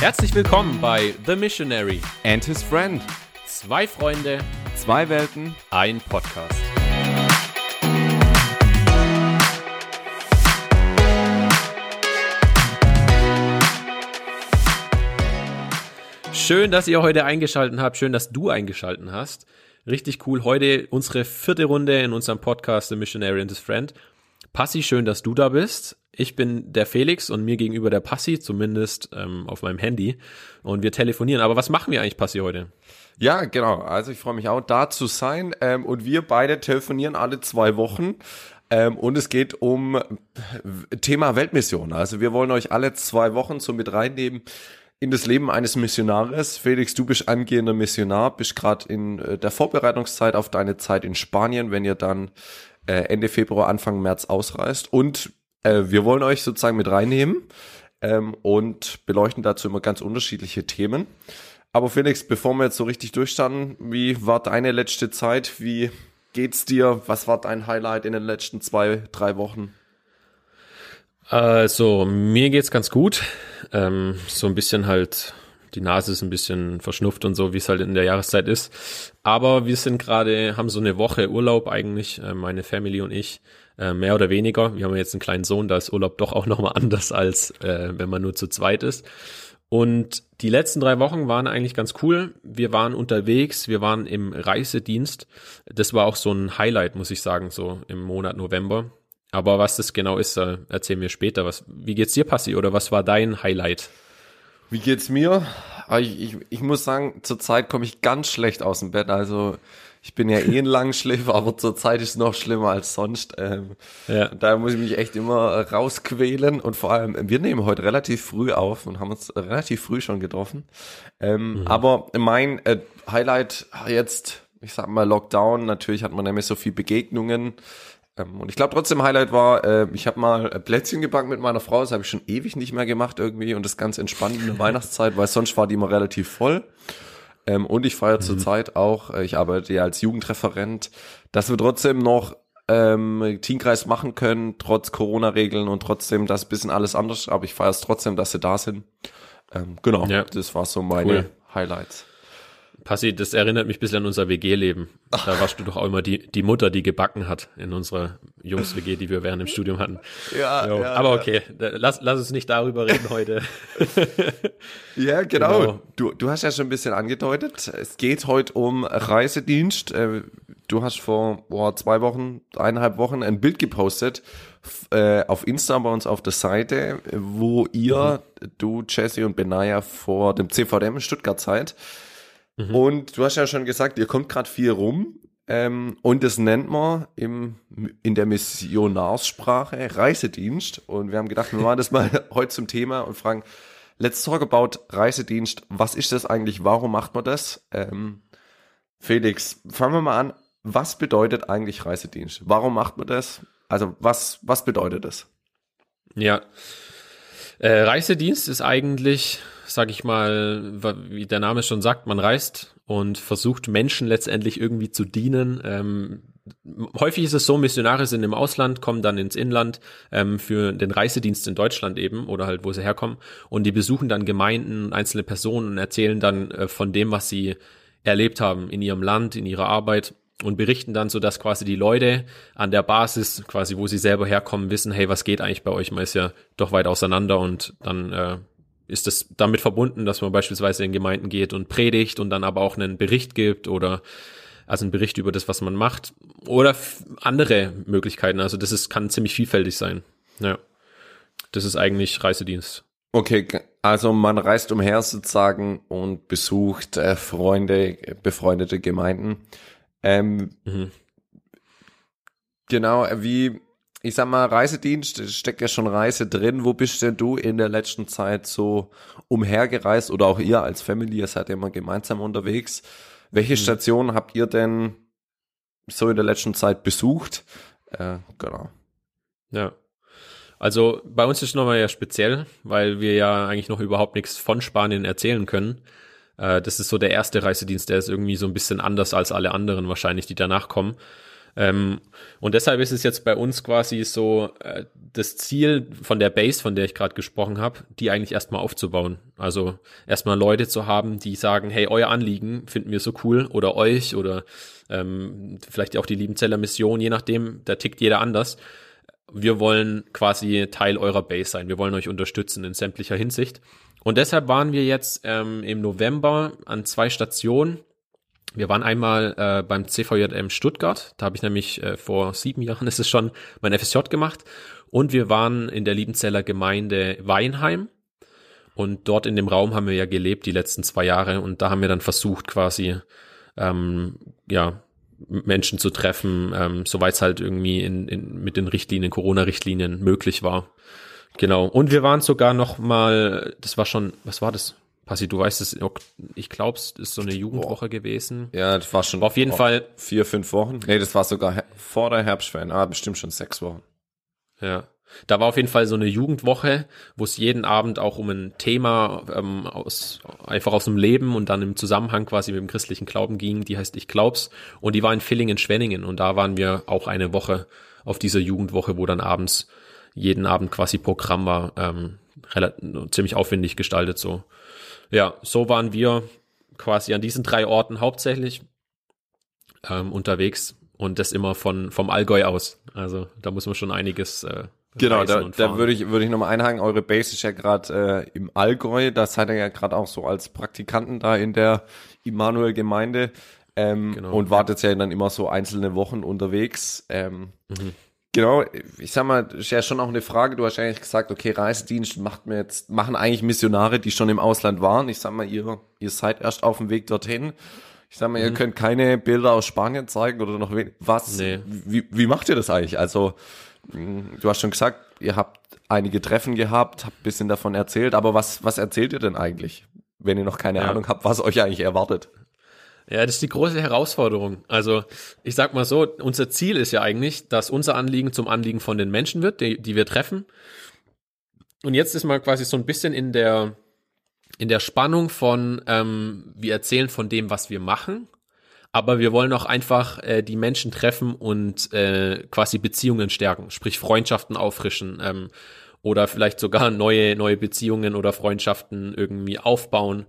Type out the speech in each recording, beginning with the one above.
Herzlich willkommen bei The Missionary. And his friend. Zwei Freunde, Zwei Welten. ein Podcast. Schön, dass ihr heute eingeschaltet habt. Schön, dass du eingeschaltet hast. Richtig cool. Heute unsere vierte Runde in unserem Podcast The Missionary and his Friend. Passi, schön, dass du da bist. Ich bin der Felix und mir gegenüber der Passi, zumindest ähm, auf meinem Handy. Und wir telefonieren. Aber was machen wir eigentlich, Passi, heute? Ja, genau. Also ich freue mich auch, da zu sein. Ähm, und wir beide telefonieren alle zwei Wochen. Ähm, und es geht um Thema Weltmission. Also wir wollen euch alle zwei Wochen so mit reinnehmen in das Leben eines Missionars. Felix, du bist angehender Missionar, bist gerade in äh, der Vorbereitungszeit auf deine Zeit in Spanien, wenn ihr dann äh, Ende Februar, Anfang März ausreist. Und äh, wir wollen euch sozusagen mit reinnehmen ähm, und beleuchten dazu immer ganz unterschiedliche Themen. Aber Felix, bevor wir jetzt so richtig durchstanden, wie war deine letzte Zeit? Wie geht's dir? Was war dein Highlight in den letzten zwei, drei Wochen? Also, mir geht's ganz gut. Ähm, so ein bisschen halt, die Nase ist ein bisschen verschnupft und so, wie es halt in der Jahreszeit ist. Aber wir sind gerade, haben so eine Woche Urlaub eigentlich, äh, meine Family und ich, äh, mehr oder weniger. Wir haben jetzt einen kleinen Sohn, da ist Urlaub doch auch nochmal anders, als äh, wenn man nur zu zweit ist. Und die letzten drei Wochen waren eigentlich ganz cool. Wir waren unterwegs, wir waren im Reisedienst. Das war auch so ein Highlight, muss ich sagen, so im Monat November. Aber was das genau ist, äh, erzählen wir später. Was, wie geht's dir, Passi? Oder was war dein Highlight? Wie geht's mir? Ah, Ich, ich, ich muss sagen, zurzeit komme ich ganz schlecht aus dem Bett. Also ich bin ja eh ein Langschläfer, aber zurzeit ist es noch schlimmer als sonst. Ähm, Ja. Da muss ich mich echt immer rausquälen und vor allem, wir nehmen heute relativ früh auf und haben uns relativ früh schon getroffen. Ähm, Aber mein äh, Highlight jetzt, ich sag mal Lockdown, natürlich hat man nämlich so viel Begegnungen. Ähm, Und ich glaube trotzdem Highlight war, äh, ich habe mal äh, Plätzchen gebacken mit meiner Frau, das habe ich schon ewig nicht mehr gemacht irgendwie und das ganz entspannt in der Weihnachtszeit, weil sonst war die immer relativ voll. Ähm, und ich feiere zurzeit auch, äh, ich arbeite ja als Jugendreferent, dass wir trotzdem noch ähm, Teamkreis machen können, trotz Corona-Regeln und trotzdem das bisschen alles anders, aber ich feiere es trotzdem, dass sie da sind. Ähm, genau, Ja. das war so meine Cool. Highlights. Passi, das erinnert mich ein bisschen an unser WG-Leben. Da warst du doch auch immer die, die Mutter, die gebacken hat in unserer Jungs-WG, die wir während dem Studium hatten. Ja, Jo. Aber okay, da- lass, lass uns nicht darüber reden heute. Ja, genau. Genau. Du, du hast ja schon ein bisschen angedeutet. Es geht heute um Reisedienst. Äh, Du hast vor boah, zwei Wochen, eineinhalb Wochen ein Bild gepostet äh, auf Insta bei uns auf der Seite, wo ihr, du, Jesse und Benaya vor dem CVDM in Stuttgart seid. Und du hast ja schon gesagt, ihr kommt gerade viel rum. Ähm, und das nennt man im, in der Missionarssprache Reisedienst. Und wir haben gedacht, wir machen das mal heute zum Thema und fragen, let's talk about Reisedienst. Was ist das eigentlich? Warum macht man das? Ähm, Felix, fangen wir mal an. Was bedeutet eigentlich Reisedienst? Warum macht man das? Also was, was bedeutet das? Ja. Äh, Reisedienst ist eigentlich, sag ich mal, wie der Name schon sagt, man reist und versucht Menschen letztendlich irgendwie zu dienen. Ähm, häufig ist es so, Missionare sind im Ausland, kommen dann ins Inland ähm, für den Reisedienst in Deutschland eben oder halt, wo sie herkommen. Und die besuchen dann Gemeinden, einzelne Personen und erzählen dann äh, von dem, was sie erlebt haben in ihrem Land, in ihrer Arbeit und berichten dann so, dass quasi die Leute an der Basis, quasi wo sie selber herkommen, wissen, hey, was geht eigentlich bei euch? Man ist ja doch weit auseinander und dann äh, ist das damit verbunden, dass man beispielsweise in Gemeinden geht und predigt und dann aber auch einen Bericht gibt oder also einen Bericht über das, was man macht oder andere Möglichkeiten. Also das ist, kann ziemlich vielfältig sein. Ja. Das ist eigentlich Reisedienst. Okay, also man reist umher sozusagen und besucht äh, Freunde, befreundete Gemeinden. Ähm, Mhm. Genau, äh, wie, ich sag mal, Reisedienst, steckt ja schon Reise drin. Wo bist denn du in der letzten Zeit so umhergereist oder auch ihr als Family, ihr seid ja immer gemeinsam unterwegs. Welche Stationen habt ihr denn so in der letzten Zeit besucht? Äh, genau. Ja. Also bei uns ist es nochmal ja speziell, weil wir ja eigentlich noch überhaupt nichts von Spanien erzählen können. Äh, das ist so der erste Reisedienst, der ist irgendwie so ein bisschen anders als alle anderen wahrscheinlich, die danach kommen. Ähm, und deshalb ist es jetzt bei uns quasi so äh, das Ziel von der Base, von der ich gerade gesprochen habe, die eigentlich erstmal aufzubauen. Also erstmal Leute zu haben, die sagen, hey, euer Anliegen finden wir so cool oder euch oder ähm, vielleicht auch die Liebenzeller Mission, je nachdem, da tickt jeder anders. Wir wollen quasi Teil eurer Base sein. Wir wollen euch unterstützen in sämtlicher Hinsicht. Und deshalb waren wir jetzt ähm, im November an zwei Stationen wir waren einmal äh, beim CVJM Stuttgart, da habe ich nämlich äh, vor sieben Jahren ist es schon mein FSJ gemacht und wir waren in der Liebenzeller Gemeinde Weinheim und dort in dem Raum haben wir ja gelebt die letzten zwei Jahre und da haben wir dann versucht quasi ähm, ja Menschen zu treffen, ähm, soweit es halt irgendwie in, in, mit den Richtlinien, Corona-Richtlinien möglich war. Genau. Und wir waren sogar noch mal, das war schon, was war das? Passi, du weißt es, ich glaube, es ist so eine Jugendwoche Boah. gewesen. Ja, das war schon. War auf jeden Fall. Vier, fünf Wochen. Nee, das war sogar vor der Herbstferien. Ah, bestimmt schon sechs Wochen. Ja. Da war auf jeden Fall so eine Jugendwoche, wo es jeden Abend auch um ein Thema ähm, aus einfach aus dem Leben und dann im Zusammenhang quasi mit dem christlichen Glauben ging. Die heißt Ich glaub's und die war in Villingen-Schwenningen und da waren wir auch eine Woche auf dieser Jugendwoche, wo dann abends jeden Abend quasi Programm war, ähm, relativ, ziemlich aufwendig gestaltet so. Ja, so waren wir quasi an diesen drei Orten hauptsächlich ähm, unterwegs und das immer von vom Allgäu aus. Also da muss man schon einiges äh, Genau, da, da würde ich würde ich nochmal einhaken. Eure Base ist ja gerade äh, im Allgäu. Da seid ihr ja gerade auch so als Praktikanten da in der Immanuel-Gemeinde ähm, genau. und wartet ja dann immer so einzelne Wochen unterwegs. Ähm, mhm. Genau, ich sag mal, ist ja schon auch eine Frage. Du hast eigentlich gesagt, okay, Reisedienst macht mir jetzt, machen eigentlich Missionare, die schon im Ausland waren. Ich sag mal, ihr, ihr seid erst auf dem Weg dorthin. Ich sag mal, mhm. ihr könnt keine Bilder aus Spanien zeigen oder noch was. Nee. Wie, wie macht ihr das eigentlich? Also, hm, du hast schon gesagt, ihr habt einige Treffen gehabt, habt bisschen davon erzählt, aber was, was erzählt ihr denn eigentlich? Wenn ihr noch keine ja. Ahnung habt, was euch eigentlich erwartet. Ja, das ist die große Herausforderung. Also ich sag mal so, unser Ziel ist ja eigentlich, dass unser Anliegen zum Anliegen von den Menschen wird, die, die wir treffen. Und jetzt ist man quasi so ein bisschen in der in der Spannung von, ähm, wir erzählen von dem, was wir machen, aber wir wollen auch einfach äh, die Menschen treffen und äh, quasi Beziehungen stärken, sprich Freundschaften auffrischen ähm, oder vielleicht sogar neue neue Beziehungen oder Freundschaften irgendwie aufbauen.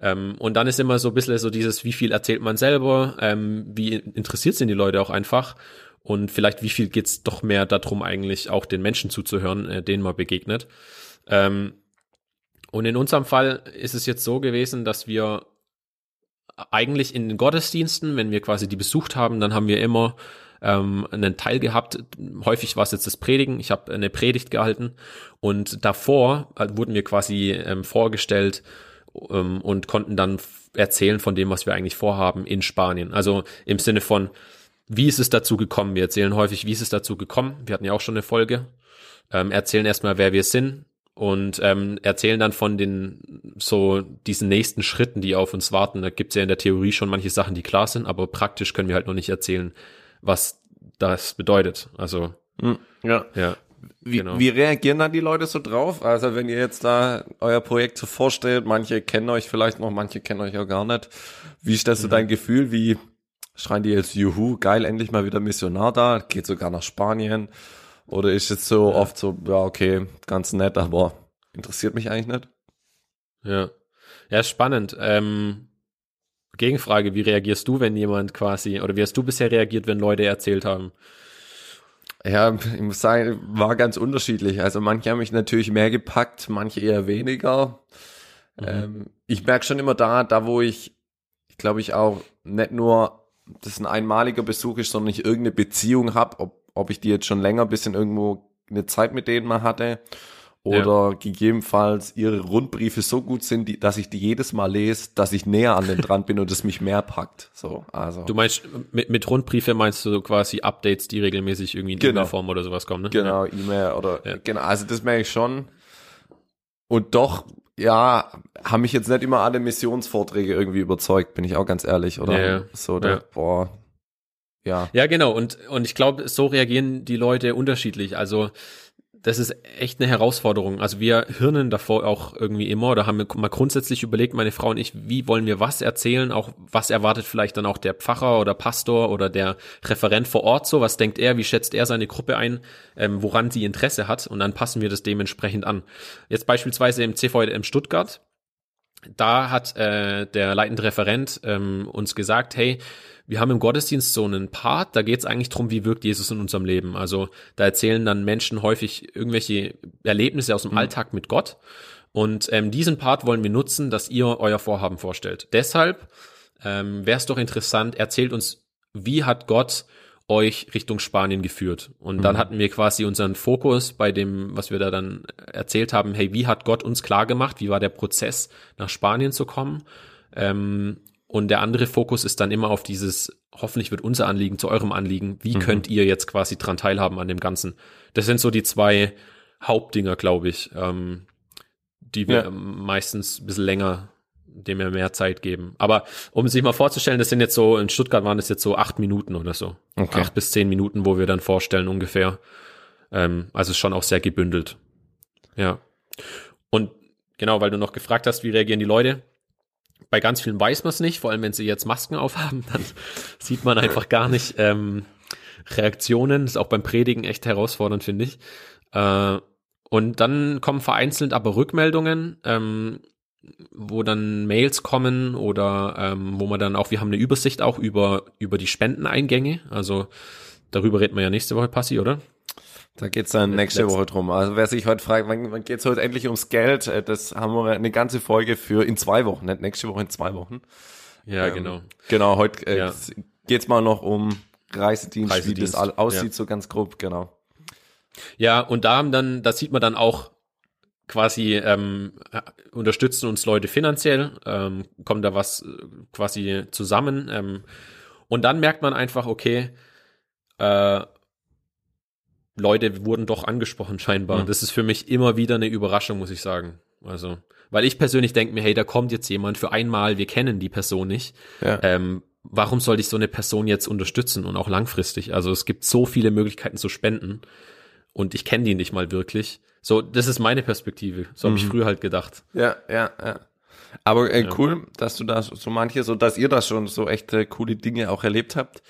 Ähm, und dann ist immer so ein bisschen so dieses, wie viel erzählt man selber, ähm, wie interessiert sind die Leute auch einfach und vielleicht wie viel geht's doch mehr darum, eigentlich auch den Menschen zuzuhören, äh, denen man begegnet. Ähm, und in unserem Fall ist es jetzt so gewesen, dass wir eigentlich in den Gottesdiensten, wenn wir quasi die besucht haben, dann haben wir immer ähm, einen Teil gehabt. Häufig war es jetzt das Predigen. Ich habe eine Predigt gehalten und davor äh, wurden wir quasi ähm, vorgestellt, ähm, und konnten dann erzählen von dem, was wir eigentlich vorhaben in Spanien. Also im Sinne von, wie ist es dazu gekommen? Wir erzählen häufig, wie ist es dazu gekommen? Wir hatten ja auch schon eine Folge. Ähm, erzählen erstmal, wer wir sind und ähm, erzählen dann von den so diesen nächsten Schritten, die auf uns warten. Da gibt's ja in der Theorie schon manche Sachen, die klar sind, aber praktisch können wir halt noch nicht erzählen, was das bedeutet. Also hm, ja. ja. Wie, genau. wie reagieren dann die Leute so drauf? Also wenn ihr jetzt da euer Projekt so vorstellt, manche kennen euch vielleicht noch, manche kennen euch auch gar nicht. Wie stellst du mhm. dein Gefühl? Wie schreien die jetzt, juhu, geil, endlich mal wieder Missionar da, geht sogar nach Spanien? Oder ist es so oft so, ja, okay, ganz nett, aber interessiert mich eigentlich nicht? Ja. Ja, spannend. Ähm, Gegenfrage, wie reagierst du, wenn jemand quasi, oder wie hast du bisher reagiert, wenn Leute erzählt haben? Ja, ich muss sagen, war ganz unterschiedlich. Also manche haben mich natürlich mehr gepackt, manche eher weniger. Mhm. Ähm, ich merke schon immer da, da wo ich, ich glaube ich auch nicht nur, das ein einmaliger Besuch ist, sondern ich irgendeine Beziehung habe, ob, ob ich die jetzt schon länger bisschen irgendwo eine Zeit mit denen mal hatte oder ja. gegebenenfalls ihre Rundbriefe so gut sind, die, dass ich die jedes Mal lese, dass ich näher an den dran bin und es mich mehr packt. So, also. Du meinst, mit, mit Rundbriefe meinst du quasi Updates, die regelmäßig irgendwie in genau. E-Mail-Form oder sowas kommen, ne? Genau, ja. E-Mail oder, ja. genau, also das merke ich schon. Und doch, ja, haben mich jetzt nicht immer alle Missionsvorträge irgendwie überzeugt, bin ich auch ganz ehrlich, oder? Ja, so, da, boah, ja. Ja, genau. Und, und ich glaube, so reagieren die Leute unterschiedlich. Also, das ist echt eine Herausforderung. Also wir hirnen davor auch irgendwie immer oder haben wir mal grundsätzlich überlegt, meine Frau und ich, wie wollen wir was erzählen, auch was erwartet vielleicht dann auch der Pfarrer oder Pastor oder der Referent vor Ort so, was denkt er, wie schätzt er seine Gruppe ein, ähm, woran sie Interesse hat? Und dann passen wir das dementsprechend an. Jetzt beispielsweise im CVM Stuttgart, da hat äh, der leitende Referent ähm, uns gesagt, hey, wir haben im Gottesdienst so einen Part, da geht es eigentlich drum, wie wirkt Jesus in unserem Leben. Also da erzählen dann Menschen häufig irgendwelche Erlebnisse aus dem mhm. Alltag mit Gott. Und ähm, diesen Part wollen wir nutzen, dass ihr euer Vorhaben vorstellt. Deshalb ähm, wäre es doch interessant, erzählt uns, wie hat Gott euch Richtung Spanien geführt? Und dann mhm. hatten wir quasi unseren Fokus bei dem, was wir da dann erzählt haben, hey, wie hat Gott uns klar gemacht? Wie war der Prozess, nach Spanien zu kommen? Ähm, und der andere Fokus ist dann immer auf dieses, hoffentlich wird unser Anliegen zu eurem Anliegen. Wie mhm. könnt ihr jetzt quasi dran teilhaben an dem Ganzen? Das sind so die zwei Hauptdinger, glaube ich, ähm, die wir ja. meistens ein bisschen länger, dem wir mehr Zeit geben. Aber um sich mal vorzustellen, das sind jetzt so, in Stuttgart waren das jetzt so acht Minuten oder so. Okay. Acht bis zehn Minuten, wo wir dann vorstellen ungefähr. Ähm, also schon auch sehr gebündelt. Ja. Und genau, weil du noch gefragt hast, wie reagieren die Leute? bei ganz vielen weiß man es nicht, vor allem wenn sie jetzt Masken aufhaben, dann sieht man einfach gar nicht ähm, Reaktionen. Das ist auch beim Predigen echt herausfordernd, finde ich. Äh, und dann kommen vereinzelt aber Rückmeldungen, ähm, wo dann Mails kommen oder ähm, wo man dann auch, wir haben eine Übersicht auch über, über die Spendeneingänge. Also darüber reden wir ja nächste Woche, Passi, oder? Da geht's dann nächste Woche drum. Also wer sich heute fragt, wann, wann geht's heute endlich ums Geld, äh, das haben wir eine ganze Folge für in zwei Wochen, nicht nächste Woche in zwei Wochen. Ja, ähm, genau. Genau, heute äh, ja. geht's mal noch um Reisedienst, Reisedienst wie das aussieht, ja. so ganz grob, genau. Ja, und da haben dann, da sieht man dann auch quasi ähm, unterstützen uns Leute finanziell, ähm, kommt da was äh, quasi zusammen. Ähm, und dann merkt man einfach, okay, äh, Leute wurden doch angesprochen scheinbar. Mhm. Das ist für mich immer wieder eine Überraschung, muss ich sagen. Also, weil ich persönlich denke mir, hey, da kommt jetzt jemand für einmal, wir kennen die Person nicht. Ja. Ähm, warum sollte ich so eine Person jetzt unterstützen und auch langfristig? Also es gibt so viele Möglichkeiten zu spenden und ich kenne die nicht mal wirklich. So, das ist meine Perspektive. So mhm. habe ich früher halt gedacht. Ja, ja, ja. Aber äh, ja. cool, dass du da so manche, so dass ihr da schon so echte coole Dinge auch erlebt habt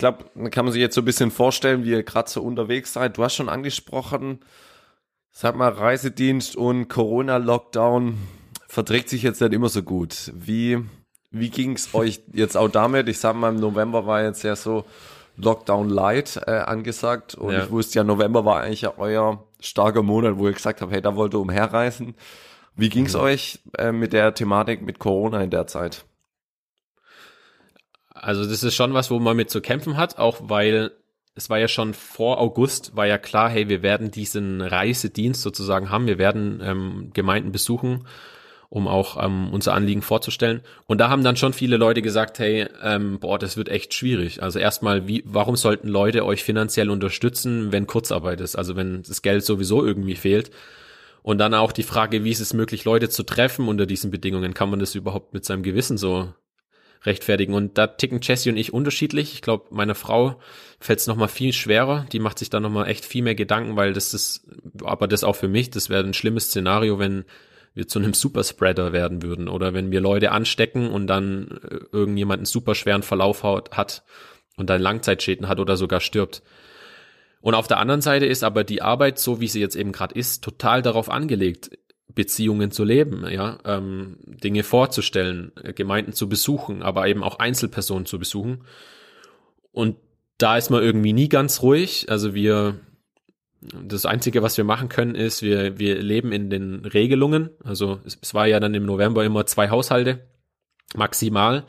glaube, kann man sich jetzt so ein bisschen vorstellen, wie ihr gerade so unterwegs seid. Du hast schon angesprochen, sag mal, Reisedienst und Corona-Lockdown verträgt sich jetzt nicht immer so gut. Wie, wie ging es euch jetzt auch damit? Ich sag mal, im November war jetzt ja so Lockdown Light äh, angesagt und ja. ich wusste ja, November war eigentlich ja euer starker Monat, wo ihr gesagt habt, hey, da wollt ihr umherreisen. Wie ging es mhm. euch äh, mit der Thematik mit Corona in der Zeit? Also das ist schon was, wo man mit zu kämpfen hat, auch weil es war ja schon vor August, war ja klar, hey, wir werden diesen Reisedienst sozusagen haben, wir werden ähm, Gemeinden besuchen, um auch ähm, unser Anliegen vorzustellen. Und da haben dann schon viele Leute gesagt, hey, ähm, boah, das wird echt schwierig. Also erstmal, wie, warum sollten Leute euch finanziell unterstützen, wenn Kurzarbeit ist, also wenn das Geld sowieso irgendwie fehlt? Und dann auch die Frage, wie ist es möglich, Leute zu treffen unter diesen Bedingungen? Kann man das überhaupt mit seinem Gewissen so rechtfertigen. Und da ticken Jessie und ich unterschiedlich. Ich glaube, meiner Frau fällt es nochmal viel schwerer. Die macht sich da nochmal echt viel mehr Gedanken, weil das ist, aber das auch für mich, das wäre ein schlimmes Szenario, wenn wir zu einem Superspreader werden würden oder wenn wir Leute anstecken und dann äh, irgendjemand einen super schweren Verlauf hat und dann Langzeitschäden hat oder sogar stirbt. Und auf der anderen Seite ist aber die Arbeit, so wie sie jetzt eben gerade ist, total darauf angelegt, Beziehungen zu leben, ja, ähm, Dinge vorzustellen, Gemeinden zu besuchen, aber eben auch Einzelpersonen zu besuchen. Und da ist man irgendwie nie ganz ruhig. Also wir, das Einzige, was wir machen können, ist, wir, wir leben in den Regelungen. Also es, es war ja dann im November immer zwei Haushalte, maximal.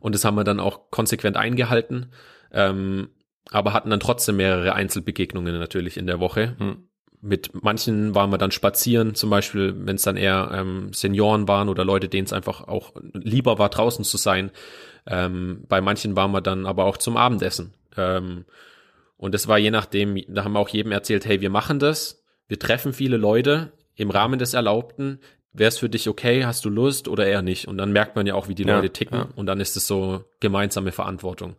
Und das haben wir dann auch konsequent eingehalten. Ähm, aber hatten dann trotzdem mehrere Einzelbegegnungen natürlich in der Woche. Hm mit manchen waren wir dann spazieren, zum Beispiel, wenn es dann eher ähm, Senioren waren oder Leute, denen es einfach auch lieber war, draußen zu sein. Ähm, bei manchen waren wir dann aber auch zum Abendessen. Ähm, und das war je nachdem, da haben wir auch jedem erzählt, hey, wir machen das, wir treffen viele Leute im Rahmen des Erlaubten. Wäre es für dich okay, hast du Lust oder eher nicht? Und dann merkt man ja auch, wie die ja, Leute ticken ja. und dann ist es so gemeinsame Verantwortung.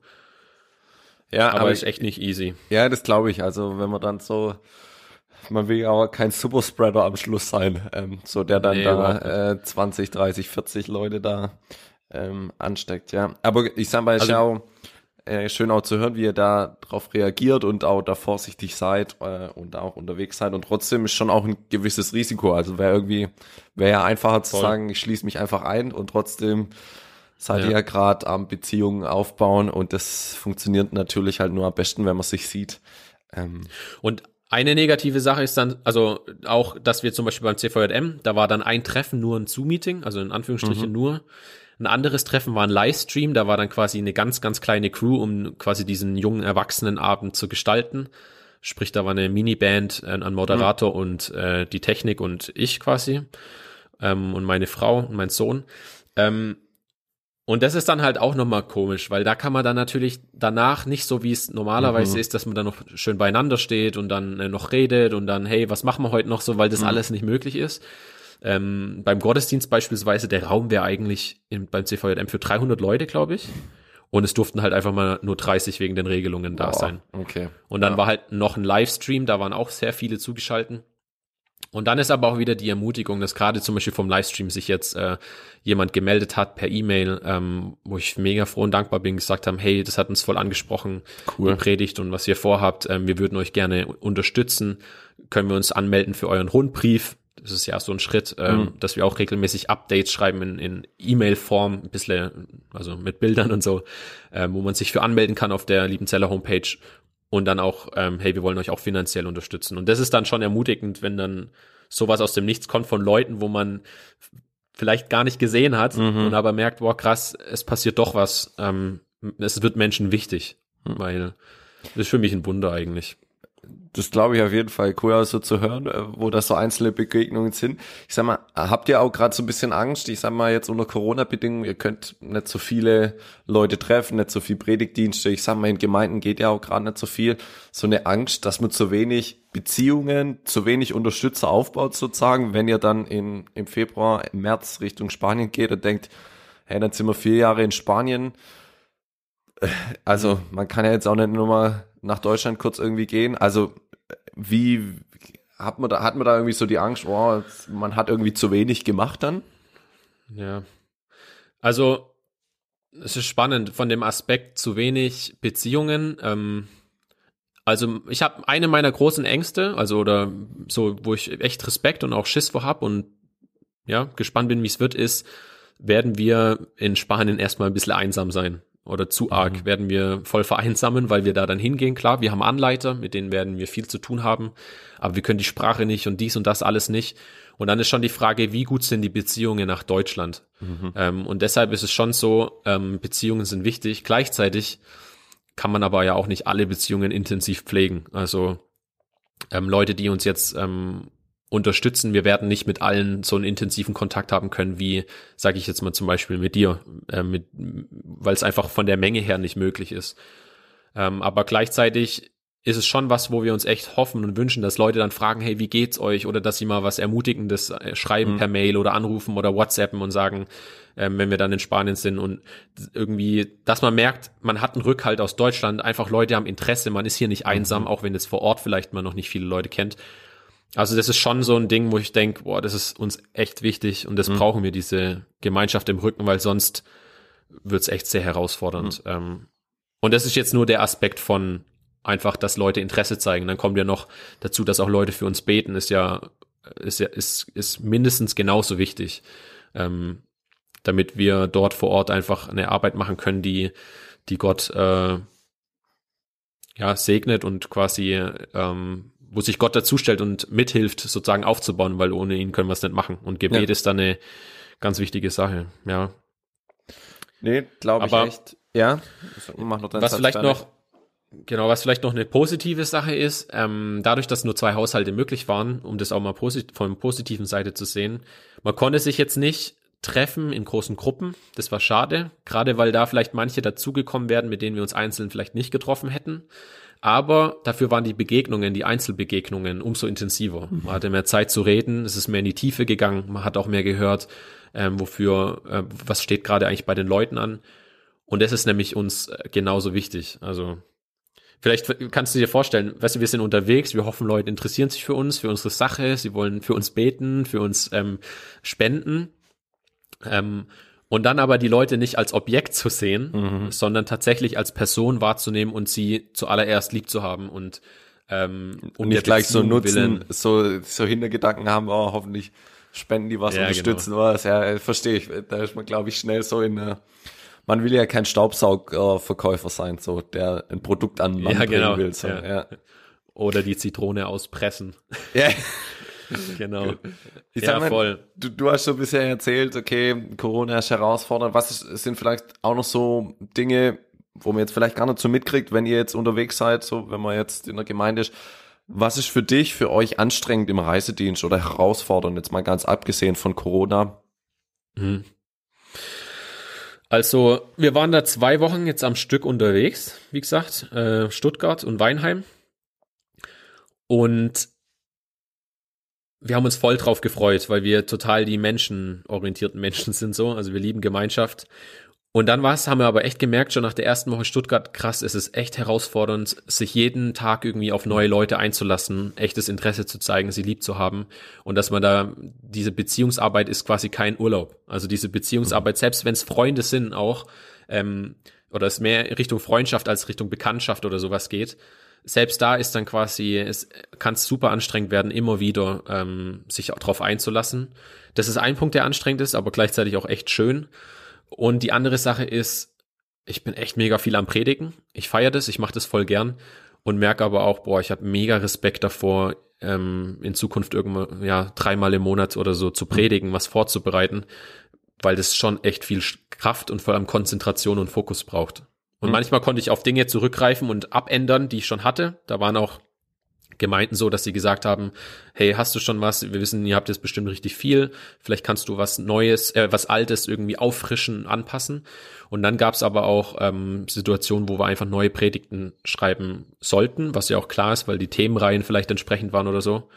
Ja, aber, aber ist echt nicht easy. Ja, das glaube ich. Also wenn man dann so Man will ja aber kein Superspreader am Schluss sein, ähm, so der dann nee, da äh, 20, 30, 40 Leute da ähm, ansteckt, ja. Aber ich sag mal, also, Schau, äh, schön auch zu hören, wie ihr da drauf reagiert und auch da vorsichtig seid äh, und auch unterwegs seid. Und trotzdem ist schon auch ein gewisses Risiko. Also wäre irgendwie, wäre ja einfacher zu sagen, ich schließe mich einfach ein und trotzdem seid ja. ihr ja gerade am Beziehungen aufbauen und das funktioniert natürlich halt nur am besten, wenn man sich sieht. Ähm, und eine negative Sache ist dann, also auch, dass wir zum Beispiel beim CVJM, da war dann ein Treffen nur ein Zoom-Meeting, also in Anführungsstrichen mhm. nur. Ein anderes Treffen war ein Livestream, da war dann quasi eine ganz, ganz kleine Crew, um quasi diesen jungen Erwachsenenabend zu gestalten. Sprich, da war eine Miniband, ein, ein Moderator mhm. und äh, die Technik und ich quasi ähm, und meine Frau und mein Sohn. Ähm, und das ist dann halt auch nochmal komisch, weil da kann man dann natürlich danach nicht so, wie es normalerweise mhm. ist, dass man dann noch schön beieinander steht und dann äh, noch redet und dann, hey, was machen wir heute noch so, weil das mhm. alles nicht möglich ist. Ähm, beim Gottesdienst beispielsweise, der Raum wäre eigentlich in, beim CVJM für 300 Leute, glaube ich. Und es durften halt einfach mal nur 30 wegen den Regelungen da oh, sein. Okay. Und dann ja. war halt noch ein Livestream, da waren auch sehr viele zugeschalten. Und dann ist aber auch wieder die Ermutigung, dass gerade zum Beispiel vom Livestream sich jetzt äh, jemand gemeldet hat per E-Mail, ähm, wo ich mega froh und dankbar bin, gesagt haben, hey, das hat uns voll angesprochen, cool. die Predigt und was ihr vorhabt. Ähm, wir würden euch gerne unterstützen. Können wir uns anmelden für euren Rundbrief? Das ist ja so ein Schritt, ähm, mhm. dass wir auch regelmäßig Updates schreiben in, in E-Mail-Form, ein bisschen, also mit Bildern und so, ähm, wo man sich für anmelden kann auf der Liebenzeller Homepage und dann auch, ähm, hey, wir wollen euch auch finanziell unterstützen. Und das ist dann schon ermutigend, wenn dann sowas aus dem Nichts kommt von Leuten, wo man vielleicht gar nicht gesehen hat mhm. und aber merkt, boah, krass, es passiert doch was. Ähm, es wird Menschen wichtig, mhm. weil das ist für mich ein Wunder eigentlich das glaube ich auf jeden Fall cool, auch so zu hören, äh, wo das so einzelne Begegnungen sind. Ich sag mal, habt ihr auch gerade so ein bisschen Angst? Ich sag mal jetzt unter Corona-Bedingungen, ihr könnt nicht so viele Leute treffen, nicht so viel Predigtdienste. Ich sag mal, in Gemeinden geht ja auch gerade nicht so viel. So eine Angst, dass man zu wenig Beziehungen, zu wenig Unterstützer aufbaut sozusagen, wenn ihr dann in, im Februar, im März Richtung Spanien geht und denkt, hey, dann sind wir vier Jahre in Spanien. Äh, also man kann ja jetzt auch nicht nur mal nach Deutschland kurz irgendwie gehen. Also wie hat man da, hat man da irgendwie so die Angst, oh, man hat irgendwie zu wenig gemacht dann? Ja. Also, es ist spannend von dem Aspekt zu wenig Beziehungen. Ähm, also, ich habe eine meiner großen Ängste, also oder so, wo ich echt Respekt und auch Schiss vor hab und ja, gespannt bin, wie es wird, ist, werden wir in Spanien erstmal ein bisschen einsam sein oder zu arg mhm. werden wir voll vereinsamen, weil wir da dann hingehen. Klar, wir haben Anleiter, mit denen werden wir viel zu tun haben, aber wir können die Sprache nicht und dies und das alles nicht. Und dann ist schon die Frage, wie gut sind die Beziehungen nach Deutschland? Mhm. Ähm, und deshalb ist es schon so, ähm, Beziehungen sind wichtig. Gleichzeitig kann man aber ja auch nicht alle Beziehungen intensiv pflegen. Also ähm, Leute, die uns jetzt ähm, unterstützen. Wir werden nicht mit allen so einen intensiven Kontakt haben können, wie, sage ich jetzt mal zum Beispiel mit dir, äh, weil es einfach von der Menge her nicht möglich ist. Ähm, aber gleichzeitig ist es schon was, wo wir uns echt hoffen und wünschen, dass Leute dann fragen, hey, wie geht's euch? Oder dass sie mal was Ermutigendes äh, schreiben mhm. per Mail oder anrufen oder WhatsAppen und sagen, ähm, wenn wir dann in Spanien sind und irgendwie, dass man merkt, man hat einen Rückhalt aus Deutschland, einfach Leute haben Interesse, man ist hier nicht einsam, mhm. auch wenn jetzt vor Ort vielleicht man noch nicht viele Leute kennt. Also das ist schon so ein Ding, wo ich denke, boah, das ist uns echt wichtig und das mhm. brauchen wir, diese Gemeinschaft im Rücken, weil sonst wird's echt sehr herausfordernd. Mhm. Ähm, und das ist jetzt nur der Aspekt von einfach, dass Leute Interesse zeigen. Dann kommt ja noch dazu, dass auch Leute für uns beten, ist ja, ist ja, ist, ist mindestens genauso wichtig. Ähm, damit wir dort vor Ort einfach eine Arbeit machen können, die, die Gott äh, ja segnet und quasi ähm, wo sich Gott dazustellt und mithilft, sozusagen aufzubauen, weil ohne ihn können wir es nicht machen. Und Gebet ja. ist dann eine ganz wichtige Sache, ja. Nee, glaube ich echt. Ja, mach noch was Satz vielleicht noch, genau, was vielleicht noch eine positive Sache ist, ähm, dadurch, dass nur zwei Haushalte möglich waren, um das auch mal posit von positiven Seite zu sehen, man konnte sich jetzt nicht treffen in großen Gruppen. Das war schade, gerade weil da vielleicht manche dazugekommen werden, mit denen wir uns einzeln vielleicht nicht getroffen hätten. Aber dafür waren die Begegnungen, die Einzelbegegnungen umso intensiver. Man hatte mehr Zeit zu reden, es ist mehr in die Tiefe gegangen, man hat auch mehr gehört, ähm, wofür, äh, was steht gerade eigentlich bei den Leuten an. Und das ist nämlich uns äh, genauso wichtig. Also Vielleicht kannst du dir vorstellen, weißt du, wir sind unterwegs, wir hoffen, Leute interessieren sich für uns, für unsere Sache, sie wollen für uns beten, für uns ähm, spenden. Ähm, und dann aber die Leute nicht als Objekt zu sehen, mhm. sondern tatsächlich als Person wahrzunehmen und sie zuallererst lieb zu haben und ähm, um und nicht gleich so nutzen, willen. so so Hintergedanken haben, oh, hoffentlich spenden die was ja, unterstützen genau. was. Ja, verstehe ich. Da ist man glaube ich schnell so in einer man will ja kein Staubsaugverkäufer sein, so der ein Produkt an Mann ja, genau. will. So, ja. ja. Oder die Zitrone auspressen. Ja. genau. Ich ja, mal, voll. Du, du hast schon bisher erzählt, okay, Corona ist herausfordernd. Was ist, sind vielleicht auch noch so Dinge, wo man jetzt vielleicht gar nicht so mitkriegt, wenn ihr jetzt unterwegs seid, so wenn man jetzt in der Gemeinde ist. Was ist für dich, für euch anstrengend im Reisedienst oder herausfordernd, jetzt mal ganz abgesehen von Corona? Hm. Also, wir waren da zwei Wochen jetzt am Stück unterwegs, wie gesagt, äh, Stuttgart und Weinheim. Und wir haben uns voll drauf gefreut, weil wir total die menschenorientierten Menschen sind so. Also wir lieben Gemeinschaft. Und dann war's, haben wir aber echt gemerkt, schon nach der ersten Woche Stuttgart, krass, es ist echt herausfordernd, sich jeden Tag irgendwie auf neue Leute einzulassen, echtes Interesse zu zeigen, sie lieb zu haben. Und dass man da, diese Beziehungsarbeit ist quasi kein Urlaub. Also diese Beziehungsarbeit, selbst wenn es Freunde sind auch, ähm, oder es mehr Richtung Freundschaft als Richtung Bekanntschaft oder sowas geht, selbst da ist dann quasi, es kann super anstrengend werden, immer wieder ähm, sich darauf einzulassen. Das ist ein Punkt, der anstrengend ist, aber gleichzeitig auch echt schön. Und die andere Sache ist, ich bin echt mega viel am Predigen. Ich feiere das, ich mache das voll gern und merke aber auch, boah, ich habe mega Respekt davor, ähm, in Zukunft irgendwann, ja, dreimal im Monat oder so zu predigen, was vorzubereiten, weil das schon echt viel Kraft und vor allem Konzentration und Fokus braucht. Und mhm. manchmal konnte ich auf Dinge zurückgreifen und abändern, die ich schon hatte. Da waren auch Gemeinden so, dass sie gesagt haben, hey, hast du schon was? Wir wissen, ihr habt jetzt bestimmt richtig viel. Vielleicht kannst du was Neues, äh, was Altes irgendwie auffrischen, anpassen. Und dann gab es aber auch ähm, Situationen, wo wir einfach neue Predigten schreiben sollten, was ja auch klar ist, weil die Themenreihen vielleicht entsprechend waren oder so.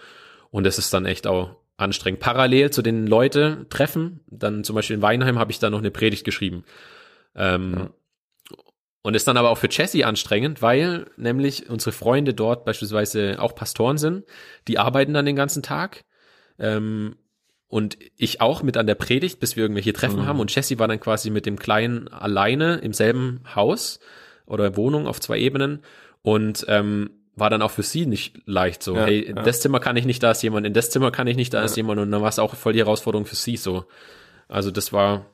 Und es ist dann echt auch anstrengend. Parallel zu den Leute treffen, dann zum Beispiel in Weinheim habe ich da noch eine Predigt geschrieben. Ähm, ja. Und ist dann aber auch für Jesse anstrengend, weil nämlich unsere Freunde dort beispielsweise auch Pastoren sind, die arbeiten dann den ganzen Tag. Ähm, und ich auch mit an der Predigt, bis wir irgendwelche Treffen mhm. haben. Und Jesse war dann quasi mit dem Kleinen alleine im selben Haus oder Wohnung auf zwei Ebenen. Und ähm, war dann auch für sie nicht leicht so, ja, hey, in ja. das Zimmer kann ich nicht, da ist jemand, in das Zimmer kann ich nicht, da ist jemand. Und dann war es auch voll die Herausforderung für sie so. Also das war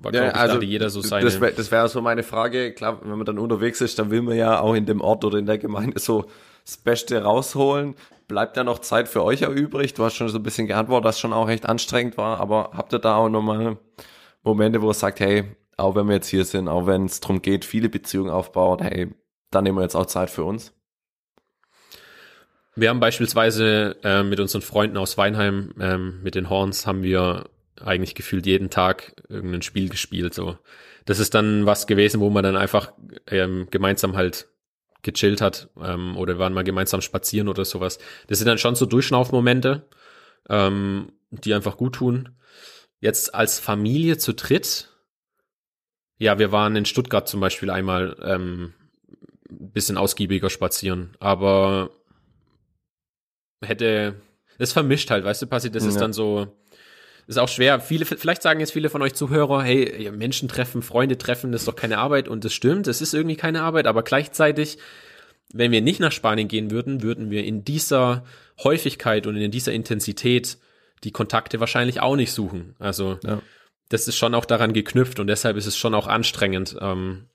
war, ja, also, jeder so seine. Das wäre das wär so meine Frage. Klar, wenn man dann unterwegs ist, dann will man ja auch in dem Ort oder in der Gemeinde so das Beste rausholen. Bleibt da noch Zeit für euch ja übrig? Du hast schon so ein bisschen geantwortet, dass schon auch recht anstrengend war, aber habt ihr da auch nochmal Momente, wo ihr sagt, hey, auch wenn wir jetzt hier sind, auch wenn es darum geht, viele Beziehungen aufbauen, hey, dann nehmen wir jetzt auch Zeit für uns? Wir haben beispielsweise äh, mit unseren Freunden aus Weinheim, ähm, mit den Horns, haben wir eigentlich gefühlt jeden Tag irgendein Spiel gespielt. So, das ist dann was gewesen, wo man dann einfach ähm, gemeinsam halt gechillt hat ähm, oder waren mal gemeinsam spazieren oder sowas. Das sind dann schon so Durchschnaufmomente, ähm, die einfach gut tun. Jetzt als Familie zu dritt, ja, wir waren in Stuttgart zum Beispiel einmal ähm, bisschen ausgiebiger spazieren, aber hätte es vermischt halt, weißt du, passiert, das ja. ist dann so, ist auch schwer. Viele, vielleicht sagen jetzt viele von euch Zuhörer, hey, Menschen treffen, Freunde treffen, das ist doch keine Arbeit und das stimmt, es ist irgendwie keine Arbeit, aber gleichzeitig, wenn wir nicht nach Spanien gehen würden, würden wir in dieser Häufigkeit und in dieser Intensität die Kontakte wahrscheinlich auch nicht suchen. Also ja. das ist schon auch daran geknüpft und deshalb ist es schon auch anstrengend. Ähm,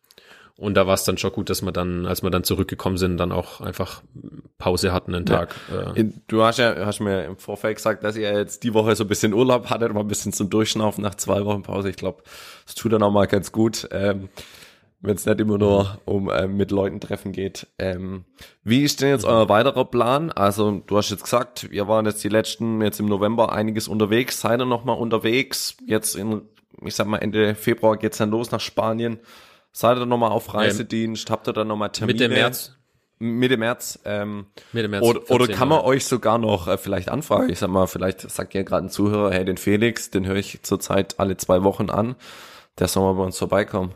und da war es dann schon gut, dass wir dann, als wir dann zurückgekommen sind, dann auch einfach Pause hatten einen Tag. Ja. Äh. Du hast ja, hast mir im Vorfeld gesagt, dass ihr jetzt die Woche so ein bisschen Urlaub hattet, mal ein bisschen zum Durchschnaufen nach zwei Wochen Pause. Ich glaube, das tut dann auch mal ganz gut. Ähm, wenn es nicht immer nur um ähm, mit Leuten treffen geht. Ähm, wie ist denn jetzt euer weiterer Plan? Also du hast jetzt gesagt, wir waren jetzt die letzten, jetzt im November einiges unterwegs. Seid ihr noch mal unterwegs? Jetzt in, ich sag mal Ende Februar geht's dann los nach Spanien. Seid ihr nochmal auf Reisedienst? Habt ihr dann nochmal Termine? Mitte März. Mitte März. Ähm, Mitte März. Oder, oder kann man euch sogar noch äh, vielleicht anfragen? Ich sag mal, vielleicht sagt ja gerade ein Zuhörer, hey, den Felix, den höre ich zurzeit alle zwei Wochen an. Der soll mal bei uns vorbeikommen.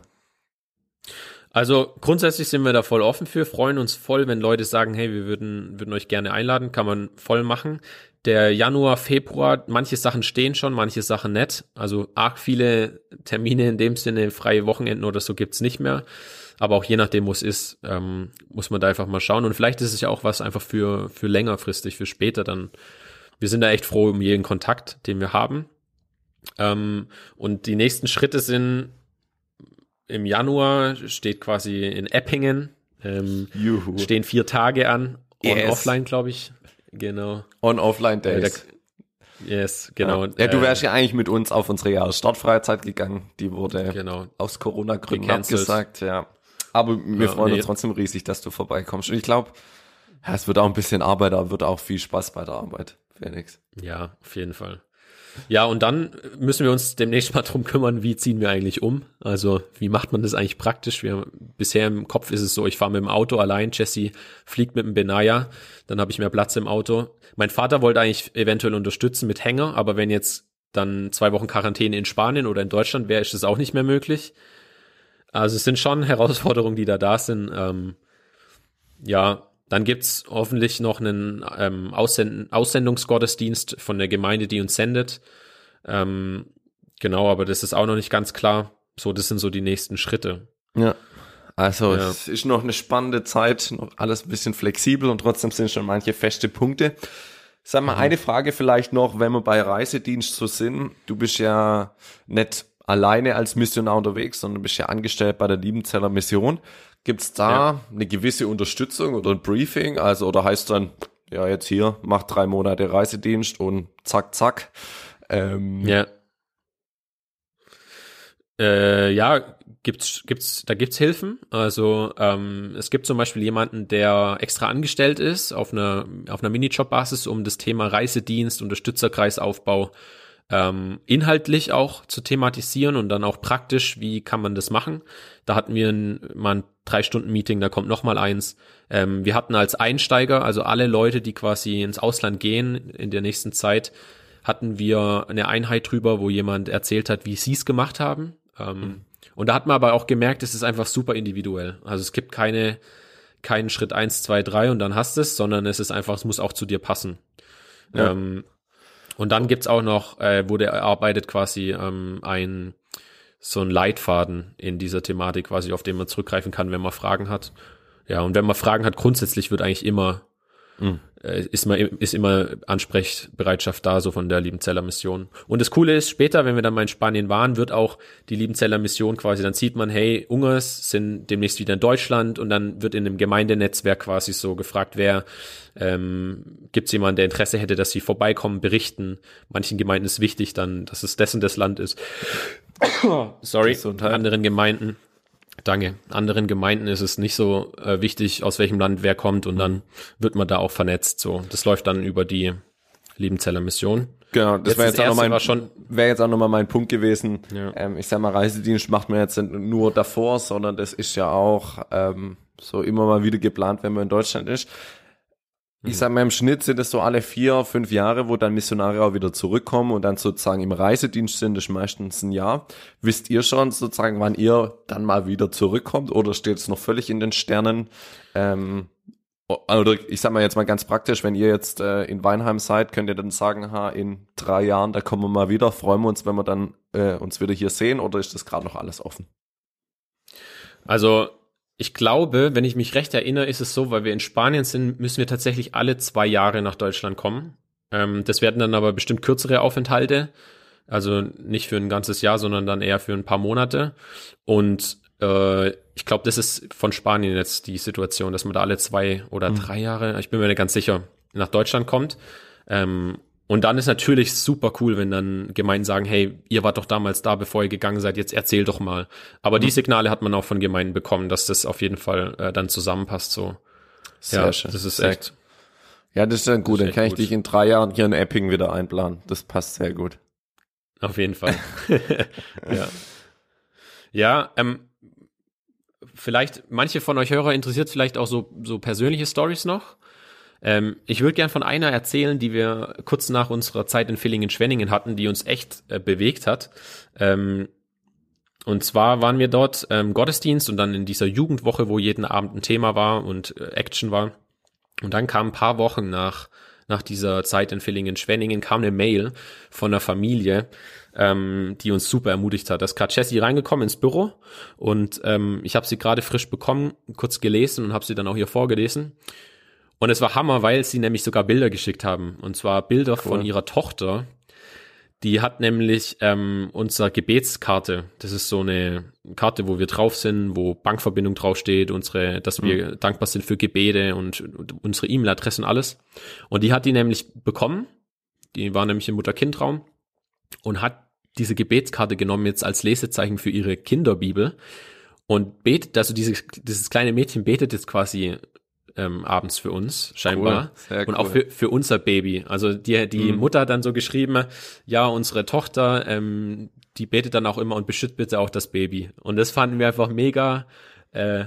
Also grundsätzlich sind wir da voll offen für, freuen uns voll, wenn Leute sagen, hey, wir würden, würden euch gerne einladen, kann man voll machen. Der Januar, Februar, manche Sachen stehen schon, manche Sachen nicht. Also arg viele Termine in dem Sinne, freie Wochenenden oder so gibt's nicht mehr. Aber auch je nachdem, wo es ist, ähm, muss man da einfach mal schauen. Und vielleicht ist es ja auch was einfach für, für längerfristig, für später dann. Wir sind da echt froh um jeden Kontakt, den wir haben. Ähm, und die nächsten Schritte sind, im Januar steht quasi in Eppingen, ähm, stehen vier Tage an, on Yes. offline, glaube ich. Genau. On-Offline-Days. Yes, genau. Ja, du Äh, wärst ja eigentlich mit uns auf unsere Jahresstartfreizeit gegangen. Die wurde Genau. aus Corona-Gründen abgesagt, ja. Aber wir Ja, freuen nee. uns trotzdem riesig, dass du vorbeikommst. Und ich glaube, ja, es wird auch ein bisschen Arbeit, aber wird auch viel Spaß bei der Arbeit, Felix. Ja, auf jeden Fall. Ja, und dann müssen wir uns demnächst mal drum kümmern, wie ziehen wir eigentlich um? Also, wie macht man das eigentlich praktisch? Wir, bisher im Kopf ist es so, ich fahre mit dem Auto allein, Jesse fliegt mit dem Benaya, dann habe ich mehr Platz im Auto. Mein Vater wollte eigentlich eventuell unterstützen mit Hänger, aber wenn jetzt dann zwei Wochen Quarantäne in Spanien oder in Deutschland wäre, ist das auch nicht mehr möglich. Also es sind schon Herausforderungen, die da da sind. Ähm, ja, dann gibt's hoffentlich noch einen ähm, Aussend Aussendungsgottesdienst von der Gemeinde, die uns sendet. Ähm, genau, aber das ist auch noch nicht ganz klar. So, das sind so die nächsten Schritte. Ja. Also Ja. es ist noch eine spannende Zeit, noch alles ein bisschen flexibel und trotzdem sind schon manche feste Punkte. Sag mal, eine Frage vielleicht noch, wenn wir bei Reisedienst so sind. Du bist ja nicht alleine als Missionar unterwegs, sondern bist ja angestellt bei der Liebenzeller Mission. Gibt's da Ja. eine gewisse Unterstützung oder ein Briefing? Also, oder heißt dann, ja, jetzt hier, mach drei Monate Reisedienst und zack, zack. Ähm, Ja. Äh, ja, gibt's, gibt's, da gibt's Hilfen. Also ähm, es gibt zum Beispiel jemanden, der extra angestellt ist auf einer auf einer Minijob-Basis, um das Thema Reisedienst, Unterstützerkreisaufbau ähm, inhaltlich auch zu thematisieren und dann auch praktisch, wie kann man das machen. Da hatten wir ein, mal ein drei Stunden Meeting, da kommt noch mal eins. Ähm, wir hatten als Einsteiger, also alle Leute, die quasi ins Ausland gehen in der nächsten Zeit, hatten wir eine Einheit drüber, wo jemand erzählt hat, wie sie es gemacht haben. Ähm, Und da hat man aber auch gemerkt, es ist einfach super individuell. Also es gibt keine, keinen Schritt eins, zwei, drei und dann hast es, sondern es ist einfach, es muss auch zu dir passen. Ja. Ähm, und dann gibt's auch noch, äh, wurde erarbeitet quasi ähm, ein so ein Leitfaden in dieser Thematik quasi, auf den man zurückgreifen kann, wenn man Fragen hat. Ja, und wenn man Fragen hat, grundsätzlich wird eigentlich immer Mhm. ist immer ist immer Ansprechbereitschaft da so von der Liebenzeller Mission. Und das Coole ist, später, wenn wir dann mal in Spanien waren, wird auch die Liebenzeller Mission quasi, dann sieht man, hey, Ungers sind demnächst wieder in Deutschland und dann wird in einem Gemeindenetzwerk quasi so gefragt, wer ähm, gibt es jemanden, der Interesse hätte, dass sie vorbeikommen, berichten. Manchen Gemeinden ist wichtig dann, dass es dessen das Land ist. Sorry, Gesundheit. anderen Gemeinden. Danke. Anderen Gemeinden ist es nicht so äh, wichtig, aus welchem Land wer kommt und dann wird man da auch vernetzt. So, das läuft dann über die Liebenzeller Mission. Genau, das Jetzt wäre jetzt, auch noch erste mein, war schon- wäre jetzt auch nochmal mein Punkt gewesen. Ja. Ähm, ich sag mal, Reisedienst macht man jetzt nicht nur davor, sondern das ist ja auch ähm, so immer mal wieder geplant, wenn man in Deutschland ist. Ich sag mal, im Schnitt sind es so alle vier, fünf Jahre, wo dann Missionare auch wieder zurückkommen und dann sozusagen im Reisedienst sind, das ist meistens ein Jahr. Wisst ihr schon sozusagen, wann ihr dann mal wieder zurückkommt oder steht es noch völlig in den Sternen? Ähm, oder ich sag mal jetzt mal ganz praktisch, wenn ihr jetzt äh, in Weinheim seid, könnt ihr dann sagen, ha, in drei Jahren, da kommen wir mal wieder, freuen wir uns, wenn wir dann äh, uns wieder hier sehen oder ist das gerade noch alles offen? Also ich glaube, wenn ich mich recht erinnere, ist es so, weil wir in Spanien sind, müssen wir tatsächlich alle zwei Jahre nach Deutschland kommen. Ähm, das werden dann aber bestimmt kürzere Aufenthalte. Also nicht für ein ganzes Jahr, sondern dann eher für ein paar Monate. Und äh, ich glaube, das ist von Spanien jetzt die Situation, dass man da alle zwei oder drei Jahre, ich bin mir nicht ganz sicher, nach Deutschland kommt. Ähm, und dann ist natürlich super cool, wenn dann Gemeinden sagen, hey, ihr wart doch damals da, bevor ihr gegangen seid, jetzt erzähl doch mal. Aber die Signale hat man auch von Gemeinden bekommen, dass das auf jeden Fall äh, dann zusammenpasst. So, Sehr ja, schön. das ist Sehr echt. Ja, das ist dann gut, ist dann kann ich gut. dich in drei Jahren hier in Epping wieder einplanen. Das passt sehr gut. Auf jeden Fall. ja. Ja, ähm, vielleicht, manche von euch Hörer interessiert vielleicht auch so, so persönliche Stories noch. Ähm, ich würde gern von einer erzählen, die wir kurz nach unserer Zeit in Villingen-Schwenningen hatten, die uns echt äh, bewegt hat. Ähm, und zwar waren wir dort ähm, Gottesdienst und dann in dieser Jugendwoche, wo jeden Abend ein Thema war und äh, Action war. Und dann kam ein paar Wochen nach, nach dieser Zeit in Villingen-Schwenningen, kam eine Mail von einer Familie, ähm, die uns super ermutigt hat. Da ist gerade Jessie reingekommen ins Büro und ähm, ich habe sie gerade frisch bekommen, kurz gelesen und habe sie dann auch hier vorgelesen. Und es war Hammer, weil sie nämlich sogar Bilder geschickt haben. Und zwar Bilder cool. von ihrer Tochter, die hat nämlich ähm, unsere Gebetskarte. Das ist so eine Karte, wo wir drauf sind, wo Bankverbindung draufsteht, unsere, dass wir mhm. dankbar sind für Gebete und, und unsere E-Mail-Adresse und alles. Und die hat die nämlich bekommen. Die war nämlich im Mutter-Kind-Raum und hat diese Gebetskarte genommen jetzt als Lesezeichen für ihre Kinderbibel und betet, also dieses, dieses kleine Mädchen betet jetzt quasi ähm, abends für uns, scheinbar. Cool, und auch für, für unser Baby. Also die, die mhm. Mutter hat dann so geschrieben, ja, unsere Tochter, ähm, die betet dann auch immer und beschützt bitte auch das Baby. Und das fanden wir einfach mega äh,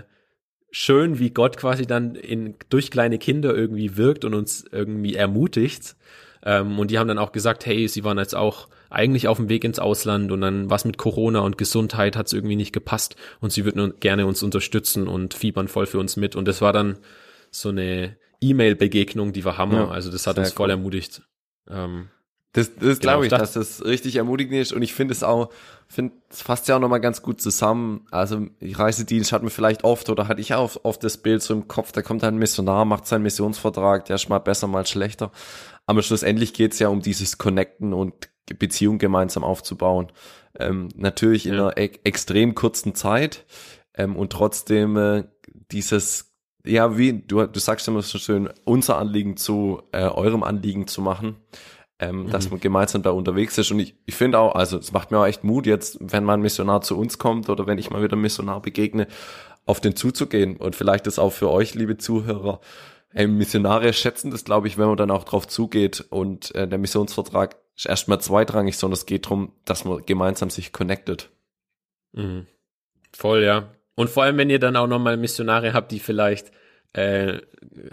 schön, wie Gott quasi dann in, durch kleine Kinder irgendwie wirkt und uns irgendwie ermutigt. Ähm, und die haben dann auch gesagt, hey, sie waren jetzt auch eigentlich auf dem Weg ins Ausland und dann was mit Corona und Gesundheit hat es irgendwie nicht gepasst und sie würden gerne uns unterstützen und fiebern voll für uns mit. Und das war dann so eine E-Mail-Begegnung, die war Hammer. Ja, also das hat uns voll cool. ermutigt. Ähm, das, das genau, glaube ich, dass das richtig ermutigend ist und ich finde es auch, finde es fasst ja auch nochmal ganz gut zusammen. Also Reisedienst hat man vielleicht oft oder hatte ich auch oft das Bild so im Kopf, da kommt ein Missionar, macht seinen Missionsvertrag, der ist mal besser, mal schlechter. Aber schlussendlich geht es ja um dieses Connecten und Beziehung gemeinsam aufzubauen. Ähm, natürlich in ja. einer e extrem kurzen Zeit ähm, und trotzdem äh, dieses ja, wie du, du sagst immer so schön, unser Anliegen zu äh, eurem Anliegen zu machen, ähm, mhm. dass man gemeinsam da unterwegs ist. Und ich, ich finde auch, also es macht mir auch echt Mut, jetzt, wenn mal ein Missionar zu uns kommt oder wenn ich mal wieder einem Missionar begegne, auf den zuzugehen. Und vielleicht ist auch für euch, liebe Zuhörer, hey, Missionare schätzen das, glaube ich, wenn man dann auch drauf zugeht und äh, der Missionsvertrag ist erstmal zweitrangig, sondern es geht darum, dass man gemeinsam sich connectet. Mhm. Voll, ja. Und vor allem, wenn ihr dann auch nochmal Missionare habt, die vielleicht äh,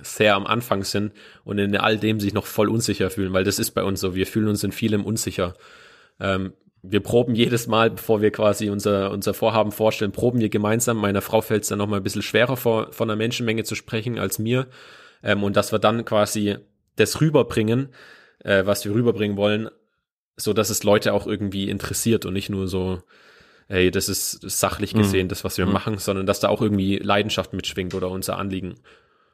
sehr am Anfang sind und in all dem sich noch voll unsicher fühlen, weil das ist bei uns so. Wir fühlen uns in vielem unsicher. Ähm, wir proben jedes Mal, bevor wir quasi unser, unser Vorhaben vorstellen, proben wir gemeinsam. Meiner Frau fällt es dann nochmal ein bisschen schwerer, vor, von einer Menschenmenge zu sprechen als mir. Ähm, und dass wir dann quasi das rüberbringen, äh, was wir rüberbringen wollen, so dass es Leute auch irgendwie interessiert und nicht nur so, ey, das ist sachlich mhm. gesehen mhm. das, was wir mhm. machen, sondern dass da auch irgendwie Leidenschaft mitschwingt oder unser Anliegen.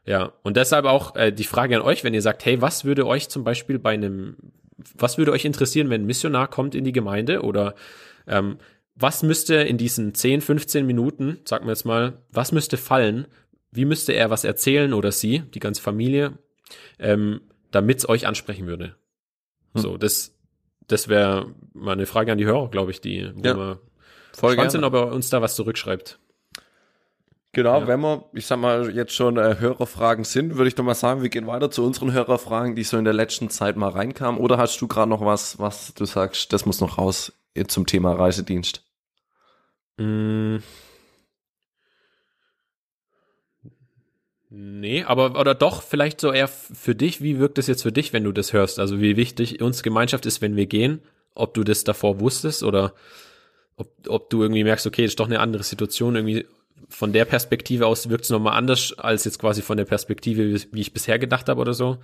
Ja, und deshalb auch äh, die Frage an euch, wenn ihr sagt, hey, was würde euch zum Beispiel bei einem, was würde euch interessieren, wenn ein Missionar kommt in die Gemeinde oder ähm, was müsste in diesen 10, 15 Minuten, sagen wir jetzt mal, was müsste fallen, wie müsste er was erzählen oder sie, die ganze Familie, ähm, damit es euch ansprechen würde? Hm. So, das, das wäre mal eine Frage an die Hörer, glaube ich, die, wo ja. wir Voll spannend sind, ob er uns da was zurückschreibt. Genau, ja. wenn wir, ich sag mal, jetzt schon äh, Hörerfragen sind, würde ich doch mal sagen, wir gehen weiter zu unseren Hörerfragen, die so in der letzten Zeit mal reinkamen. Oder hast du gerade noch was, was du sagst, das muss noch raus zum Thema Reisedienst? Mm. Nee, aber oder doch, vielleicht so eher für dich, wie wirkt es jetzt für dich, wenn du das hörst? Also wie wichtig uns Gemeinschaft ist, wenn wir gehen, ob du das davor wusstest oder ob, ob du irgendwie merkst, okay, ist doch eine andere Situation, irgendwie von der Perspektive aus wirkt es nochmal anders als jetzt quasi von der Perspektive, wie, wie ich bisher gedacht habe oder so.